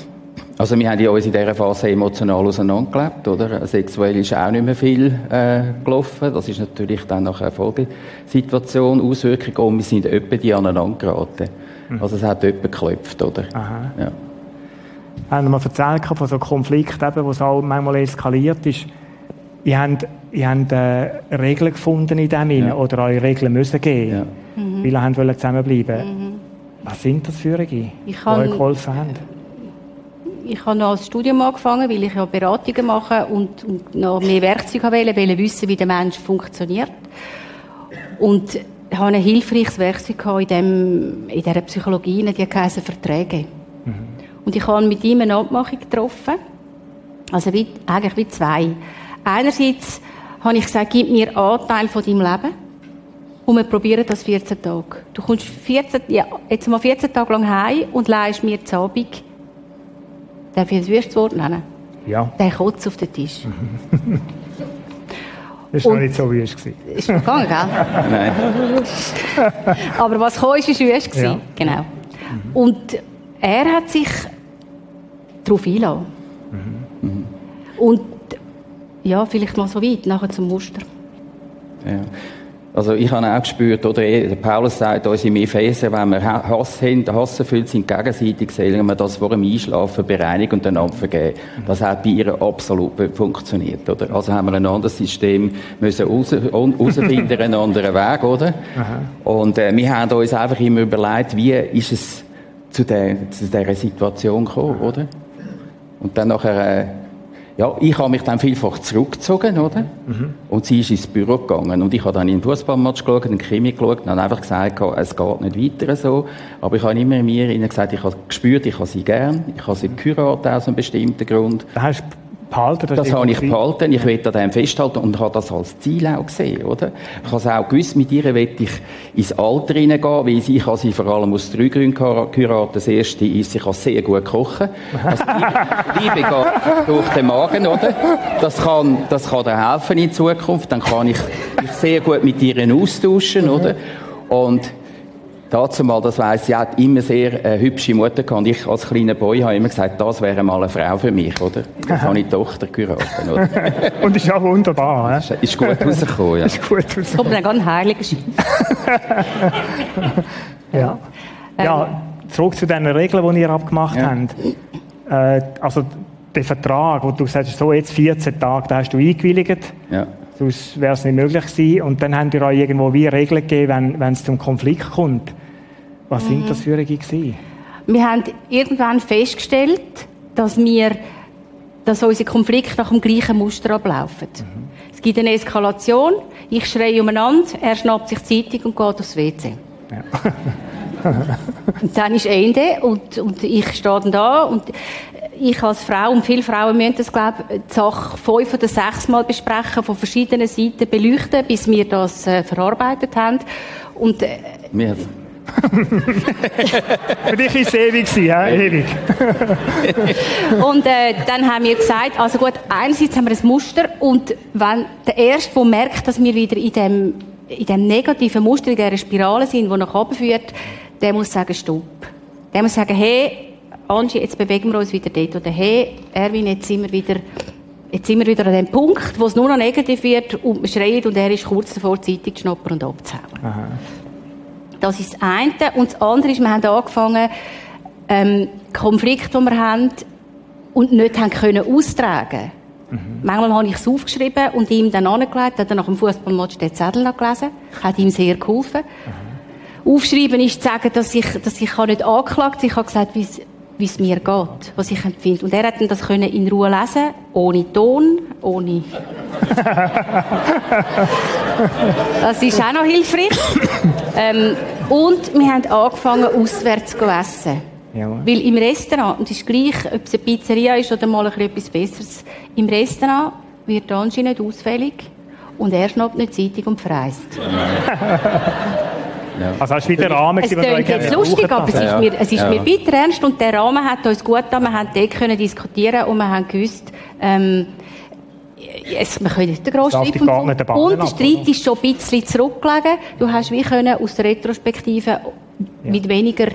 Also wir haben ja uns in dieser Phase emotional auseinandergelebt, oder? Sexuell ist auch nicht mehr viel äh, gelaufen. Das ist natürlich dann nach einer Folgesituation, Auswirkungen und wir sind öppe die aneinander geraten. Mhm. Also es hat öppe geklopft, oder? Aha. Ja. Haben wir mal erzählt von so Konflikten, wo es auch manchmal eskaliert ist. Ihr habt, ihr habt äh, Regeln gefunden in dem ja. oder eure Regeln müssen gehen, ja. mhm. weil ihr wollt zusammenbleiben. Mhm. Was sind das für die, die euch geholfen haben? Ich habe noch das Studium angefangen, weil ich ja Beratungen mache und, und noch mehr Werkzeuge wollte, wollte wissen, wie der Mensch funktioniert. Und ich habe ein hilfreiches Werkzeug in, dem, in dieser Psychologie, die heißen Verträge. Mhm. Und ich habe mit ihm eine Abmachung getroffen. Also wie, eigentlich wie zwei. Einerseits habe ich gesagt, gib mir Anteil von deinem Leben. Und wir probieren das 14 Tage. Du kommst 14, ja, jetzt mal 14 Tage lang heim und leihst mir die Abend. Darf ich das Wort nennen? Ja. Der kotzt auf den Tisch. das war noch nicht so wüst. Ist gegangen, gell? Nein. Aber was kam, ist wüst. Ja. Genau. Mhm. Und er hat sich darauf eingelassen. Mhm. Und ja, vielleicht mal so weit, nachher zum Muster. Ja. Also ich habe auch gespürt, oder der Paulus sagt uns im Epheser, wenn wir Hass haben, Hass erfüllt sind gegenseitig, sollen wir das vor dem Einschlafen bereinigen und einander vergeben. Das hat bei ihr absolut funktioniert, oder? Also haben wir ein anderes System müssen herausfinden, einen anderen Weg, oder? Aha. Und äh, wir haben uns einfach immer überlegt, wie ist es zu, der, zu dieser Situation gekommen, oder? Und dann nachher... Äh, ja, ich habe mich dann vielfach zurückgezogen, oder? Mhm. Und sie ist ins Büro gegangen. Und ich habe dann in den Fußballmatch geschaut, in den Chemie geschaut und habe einfach gesagt, es geht nicht weiter so. Aber ich habe immer in mir gesagt, ich habe gespürt, ich habe sie gern. Ich habe sie geheiratet aus einem bestimmten Grund. Da hast behalten? Das, das habe ich behalten. Ich will an dem festhalten und habe das als Ziel auch gesehen, oder? Ich habe es auch gewusst, mit ihr will ich ins Alter hineingehen, weil ich habe sie vor allem aus drei Gründen geheiratet. Das erste ist, sie kann sehr gut kochen. Also Liebe, Liebe geht durch den Magen, oder? Das kann, das kann dir helfen in Zukunft. Dann kann ich mich sehr gut mit ihr austauschen, oder? Und Dazu mal, das weiss, sie hat immer sehr äh, hübsche Mutter gehabt. Und ich als kleiner Boy habe immer gesagt, das wäre mal eine Frau für mich, oder? Dann habe ich die Tochter geheiratet, oder? Und ist auch wunderbar, Ist, ist gut rausgekommen, ja. Ist gut rausgekommen. Kommt dann ganz Schein. ja. Ja, zurück zu den Regeln, die ihr abgemacht ja. habt. Äh, also, der Vertrag, wo du sagst, so jetzt 14 Tage, da hast du eingewilligt. Ja. Sonst wäre es nicht möglich gewesen. Und dann haben wir auch irgendwo wie Regeln gegeben, wenn, wenn es zum Konflikt kommt. Was mhm. sind das für gewesen? Wir haben irgendwann festgestellt, dass wir, dass unsere Konflikte nach dem gleichen Muster ablaufen. Mhm. Es gibt eine Eskalation, ich schreie umeinander, er schnappt sich die Zeitung und geht aufs WC. Ja. und dann ist Ende und, und ich stehe dann da und ich als Frau und viele Frauen müssen das, glaube ich, die Sache fünf oder sechs Mal besprechen, von verschiedenen Seiten beleuchten, bis wir das äh, verarbeitet haben. Und, äh, Für dich war es ewig, ja? ewig. und äh, dann haben wir gesagt, also gut, einerseits haben wir ein Muster und wenn der Erste, der merkt, dass wir wieder in dem, in dem negativen Muster, in dieser Spirale sind, die nach oben führt, der muss sagen, stopp. Der muss sagen, hey, Angie, jetzt bewegen wir uns wieder dort. Oder hey, Erwin, jetzt sind wir wieder, jetzt sind wir wieder an dem Punkt, wo es nur noch negativ wird und man schreit und er ist kurz davor, die Zeitung zu schnappen und abzuhauen. Das ist das eine. Und das andere ist, wir haben angefangen, ähm, Konflikte, die wir haben und nicht haben können austragen. Mhm. Manchmal habe ich es aufgeschrieben und ihm dann angelegt, hat er nach dem Fußballmatch den Zettel gelesen, hat ihm sehr geholfen. Mhm. Aufschreiben ist zu sagen, dass ich, dass ich nicht angeklagt habe. Ich habe gesagt, wie es mir geht, was ich empfinde. Und er hat das können in Ruhe lesen, ohne Ton, ohne. das ist auch noch hilfreich. ähm, und wir haben angefangen, auswärts zu essen. Ja. Weil im Restaurant, und es ist gleich, ob es eine Pizzeria ist oder mal etwas Besseres, im Restaurant wird nicht ausfällig und er schnappt nicht Zeitung und verreist. Ja. Also hast du wieder Rahmen Es klingt jetzt lustig, aber es ist, ja. mir, es ist ja. mir bitter ernst und der Rahmen hat uns gut getan. Wir haben dort können diskutieren und wir haben gewusst, ähm, es, wir können den grossen Streit vom Und der Streit ist schon ein bisschen zurückgelegen. Du hast wie können aus der Retrospektive mit weniger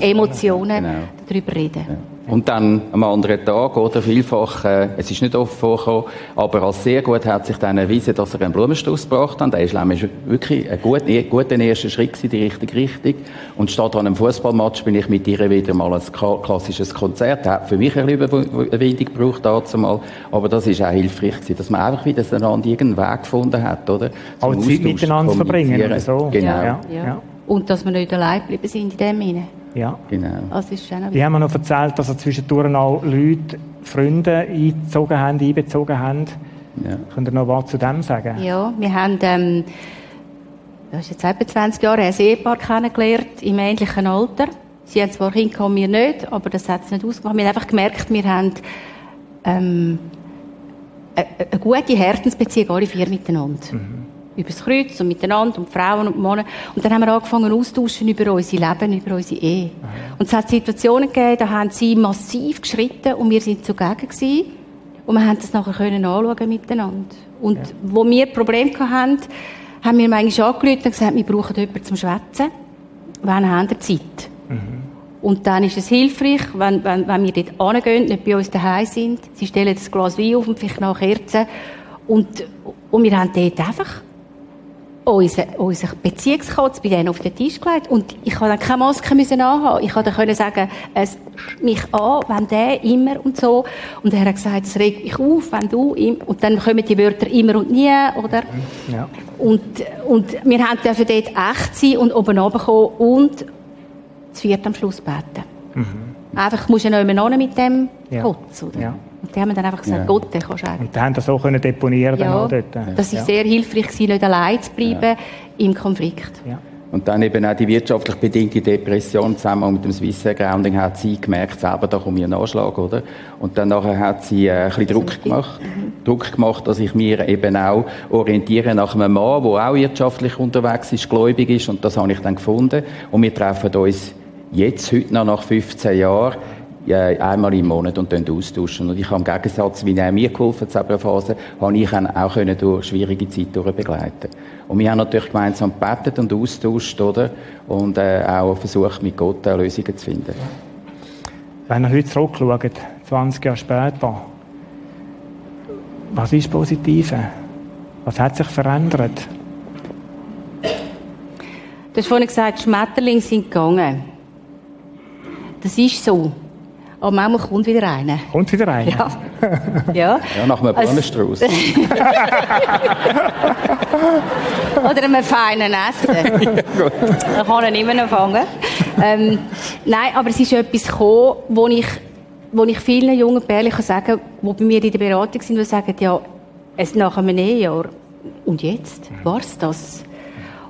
Emotionen genau. darüber reden. Und dann am anderen Tag, oder vielfach, äh, es ist nicht oft vorgekommen, aber als sehr gut hat sich dann erwiesen, dass er einen Blumenstrauß gebracht hat. Der ist nämlich wirklich ein guter, guter erster Schritt in die richtige Richtung. Und statt an einem Fußballmatch bin ich mit ihr wieder mal ein klassisches Konzert. Hat für mich ein bisschen Überwindung gebraucht dazu mal. Aber das ist auch hilfreich gewesen, dass man einfach wieder einander irgendeinen Weg gefunden hat, oder? Zum Auch Zeit miteinander verbringen, so. Genau. Ja, ja. ja. Und dass wir nicht allein geblieben sind in dem Sinne. Ja. Genau. Also ist schon noch Die haben mir noch erzählt, dass er zwischendurch auch Leute, Freunde eingezogen haben, einbezogen haben. Ja. Könnt ihr noch was zu dem sagen? Ja, wir haben, ähm, das ist jetzt etwa 20 Jahre, ein Ehepaar kennengelernt, im ähnlichen Alter. Sie haben zwar Kinder gehabt, wir nicht, aber das hat es nicht ausgemacht. Wir haben einfach gemerkt, wir haben, ähm, eine, eine gute Herzensbeziehung, alle vier miteinander. Übers Kreuz und miteinander und die Frauen und Männer. Und dann haben wir angefangen austauschen über unser Leben, über unsere Ehe. Und es hat Situationen gegeben, da haben sie massiv geschritten und wir sind zugegen gewesen. Und wir haben das nachher können anschauen miteinander. Und wo wir Probleme hatten, haben wir manchmal angerufen und gesagt, wir brauchen jemanden zum Schwätzen. Wann haben wir Zeit? Und dann ist es hilfreich, wenn, wenn, wenn wir dort hingehen, nicht bei uns daheim sind. Sie stellen das Glas Wein auf und vielleicht noch Kerzen. Und, und wir haben dort einfach unseren unser Beziehungskotz bei denen auf den Tisch gelegt. Und ich konnte dann keine Maske müssen anhaben. Ich konnte können sagen, es schaut mich an, wenn der immer und so. Und er hat gesagt, es regt mich auf, wenn du im Und dann kommen die Wörter immer und nie, oder? Ja. Und, und wir haben dürfen dort echt sein und oben runterkommen und das vierte am Schluss beten. Einfach, musst du ja noch immer mit dem Mhm. Ja. Kotz, oder? Ja. Und die haben dann einfach gesagt, Ja. Gott, den kannst du eigentlich. Und die haben das so können deponieren dann Ja, auch dort. das war ja. sehr hilfreich, gewesen, nicht allein zu bleiben im Konflikt. Ja. Und dann eben auch die wirtschaftlich bedingte Depression zusammen mit dem Swiss Air Grounding hat sie gemerkt, selber, da kommt mir ein Anschlag, oder? Und dann nachher hat sie äh, ein bisschen Druck gemacht. Druck gemacht, dass ich mir eben auch orientiere nach einem Mann, der auch wirtschaftlich unterwegs ist, gläubig ist. Und das habe ich dann gefunden. Und wir treffen uns jetzt, heute noch nach 15 Jahren, äh, einmal im Monat und dann austauschen. Und ich habe im Gegensatz, wie er mir geholfen hat, in Phase, habe ich ihn auch können durch schwierige Zeit durch begleiten. Und wir haben natürlich gemeinsam gebetet und austauscht, oder? Und äh, auch versucht, mit Gott äh, Lösungen zu finden. Wenn ihr heute zurückschaut, 20 Jahre später, was ist das Positive? Was hat sich verändert? Du hast vorhin gesagt, Schmetterlinge sind gegangen. Das ist so. Aber manchmal kommt wieder einer. Kommt wieder rein? Ja. ja. Ja, nach einem Also- Blumenstrauß. Oder einem feinen Essen. da kann er immer noch fangen. Ähm, nein, aber es ist etwas gekommen, wo ich, wo ich vielen jungen Pärchen kann sagen die bei mir in der Beratung sind, die sagen, ja, es nach einem Ehejahr, und jetzt? War's das?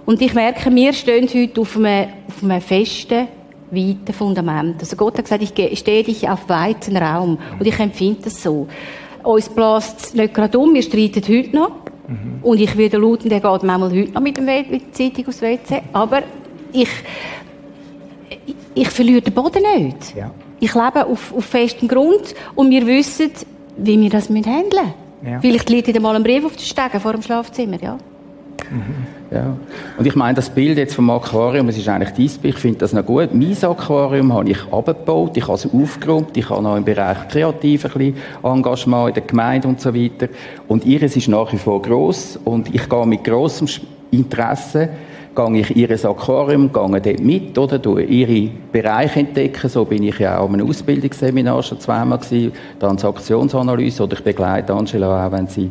Und ich merke, wir stehen heute auf einem, auf einem festen, weiten Fundament. Also Gott hat gesagt, ich stehe dich auf weiten Raum. Und ich empfinde das so. Uns bläst es nicht gerade um, wir streiten heute noch. Und ich werde lauten, der geht manchmal heute noch mit, dem mit der Zeitung aufs WC. Aber ich, ich, verliere den Boden nicht. Ja. Ich lebe auf, auf festem Grund und wir wissen, wie wir das handeln müssen. Ja. Vielleicht liegt dir mal ein Brief auf den Stegen vor dem Schlafzimmer, ja? Ja. Und ich meine, das Bild jetzt vom Aquarium, es ist eigentlich dein Bild, ich finde das noch gut. Mein Aquarium habe ich abgebaut, ich habe es aufgeräumt, ich habe noch im Bereich kreativ ein bisschen Engagement in der Gemeinde und so weiter. Und ihres ist nach wie vor gross und ich gehe mit grossem Interesse gehe ich ihres Aquarium, gehe dort mit, oder, tue ihre Bereiche entdecken. So bin ich ja auch an einem Ausbildungsseminar schon zweimal gewesen, Transaktionsanalyse, oder ich begleite Angela auch, wenn sie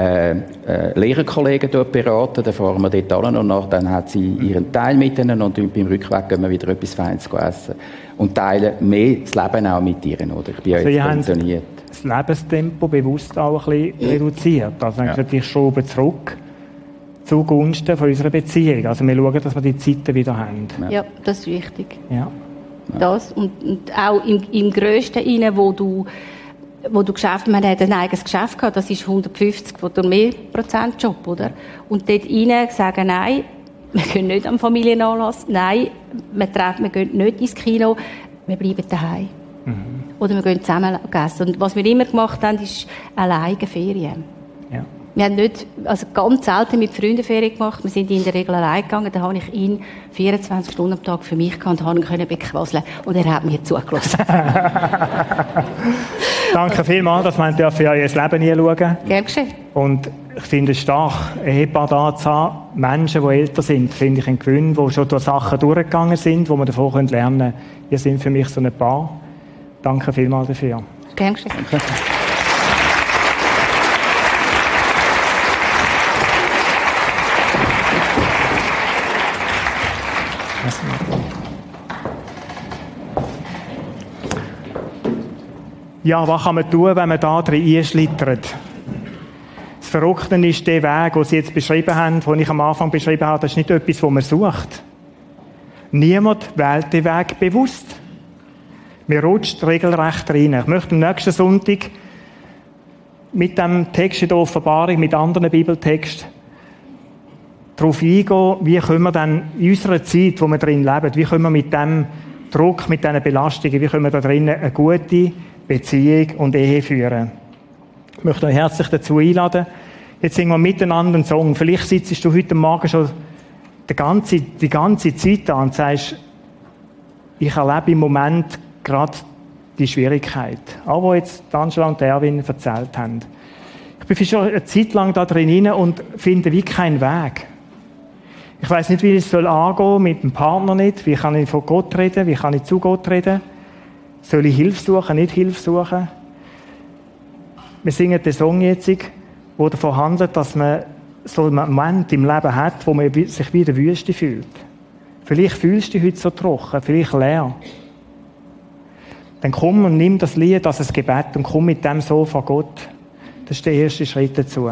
äh, äh, Lehrerkollegen dort beraten, dann fahren wir dort an und nach, dann hat sie ihren Teil mit ihnen und beim Rückweg gehen wir wieder etwas Feines essen. Und teilen mehr das Leben auch mit ihnen, oder? Ich bin ja Also jetzt ihr habt pensioniert. das Lebenstempo bewusst auch ein bisschen reduziert. Also ja. ich schraube zurück zugunsten von unserer Beziehung. Also wir schauen, dass wir die Zeiten wieder haben. Ja, das ist wichtig. Ja. Das und, und auch im, im Grössten rein, wo du, wo du Geschäft, man hat ein eigenes Geschäft gehabt, das ist 150 oder mehr Prozent Job, oder? Und dort rein sagen, nein, wir gehen nicht am Familienanlass, nein, wir, treffen, wir gehen nicht ins Kino, wir bleiben daheim. Oder wir gehen zusammen essen. Und was wir immer gemacht haben, ist alleine Ferien. Wir haben nicht, also ganz selten mit Freunden Ferien gemacht. Wir sind in der Regel allein gegangen. Da habe ich ihn 24 Stunden am Tag für mich gehabt und habe ihn können bequasseln. Und er hat mir zugelassen. Danke vielmals, dass wir dürfen in euer Leben hinschauen Gern geschehen. Und ich finde es stark, ein Ehepaar da zu haben, Menschen, die älter sind, finde ich ein Gewinn, die schon durch Sachen durchgegangen sind, wo man davon lernen können. Ihr sind für mich so ein Paar. Danke vielmals dafür. Gern geschehen. Ja, was kann man tun, wenn man da drin einschlittert? Das Verrückte ist der Weg, den Sie jetzt beschrieben haben, den ich am Anfang beschrieben habe, das ist nicht etwas, was man sucht. Niemand wählt den Weg bewusst. Man rutscht regelrecht rein. Ich möchte am nächsten Sonntag mit dem Text in der Offenbarung, mit anderen Bibeltexten, darauf eingehen, wie können wir dann in unserer Zeit, wo wir drin leben, wie können wir mit dem Druck, mit diesen Belastungen, wie können wir da drinnen eine gute Beziehung und Ehe führen. Ich möchte euch herzlich dazu einladen. Jetzt singen wir miteinander einen Song. Vielleicht sitzt du heute Morgen schon die ganze, die ganze Zeit da und sagst, ich erlebe im Moment gerade die Schwierigkeit. Auch was jetzt Angela und Erwin erzählt haben. Ich bin schon eine Zeit lang da drin und finde wie keinen Weg. Ich weiß nicht, wie ich es soll angehen mit dem Partner nicht. Wie kann ich von Gott reden? Wie kann ich zu Gott reden? Soll ich Hilfe suchen, nicht Hilfe suchen? Wir singen den Song jetzt, der davon handelt, dass man so einen Moment im Leben hat, wo man sich wie in der Wüste fühlt. Vielleicht fühlst du dich heute so trocken, vielleicht leer. Dann komm und nimm das Lied als ein Gebet und komm mit dem so von Gott. Das ist der erste Schritt dazu.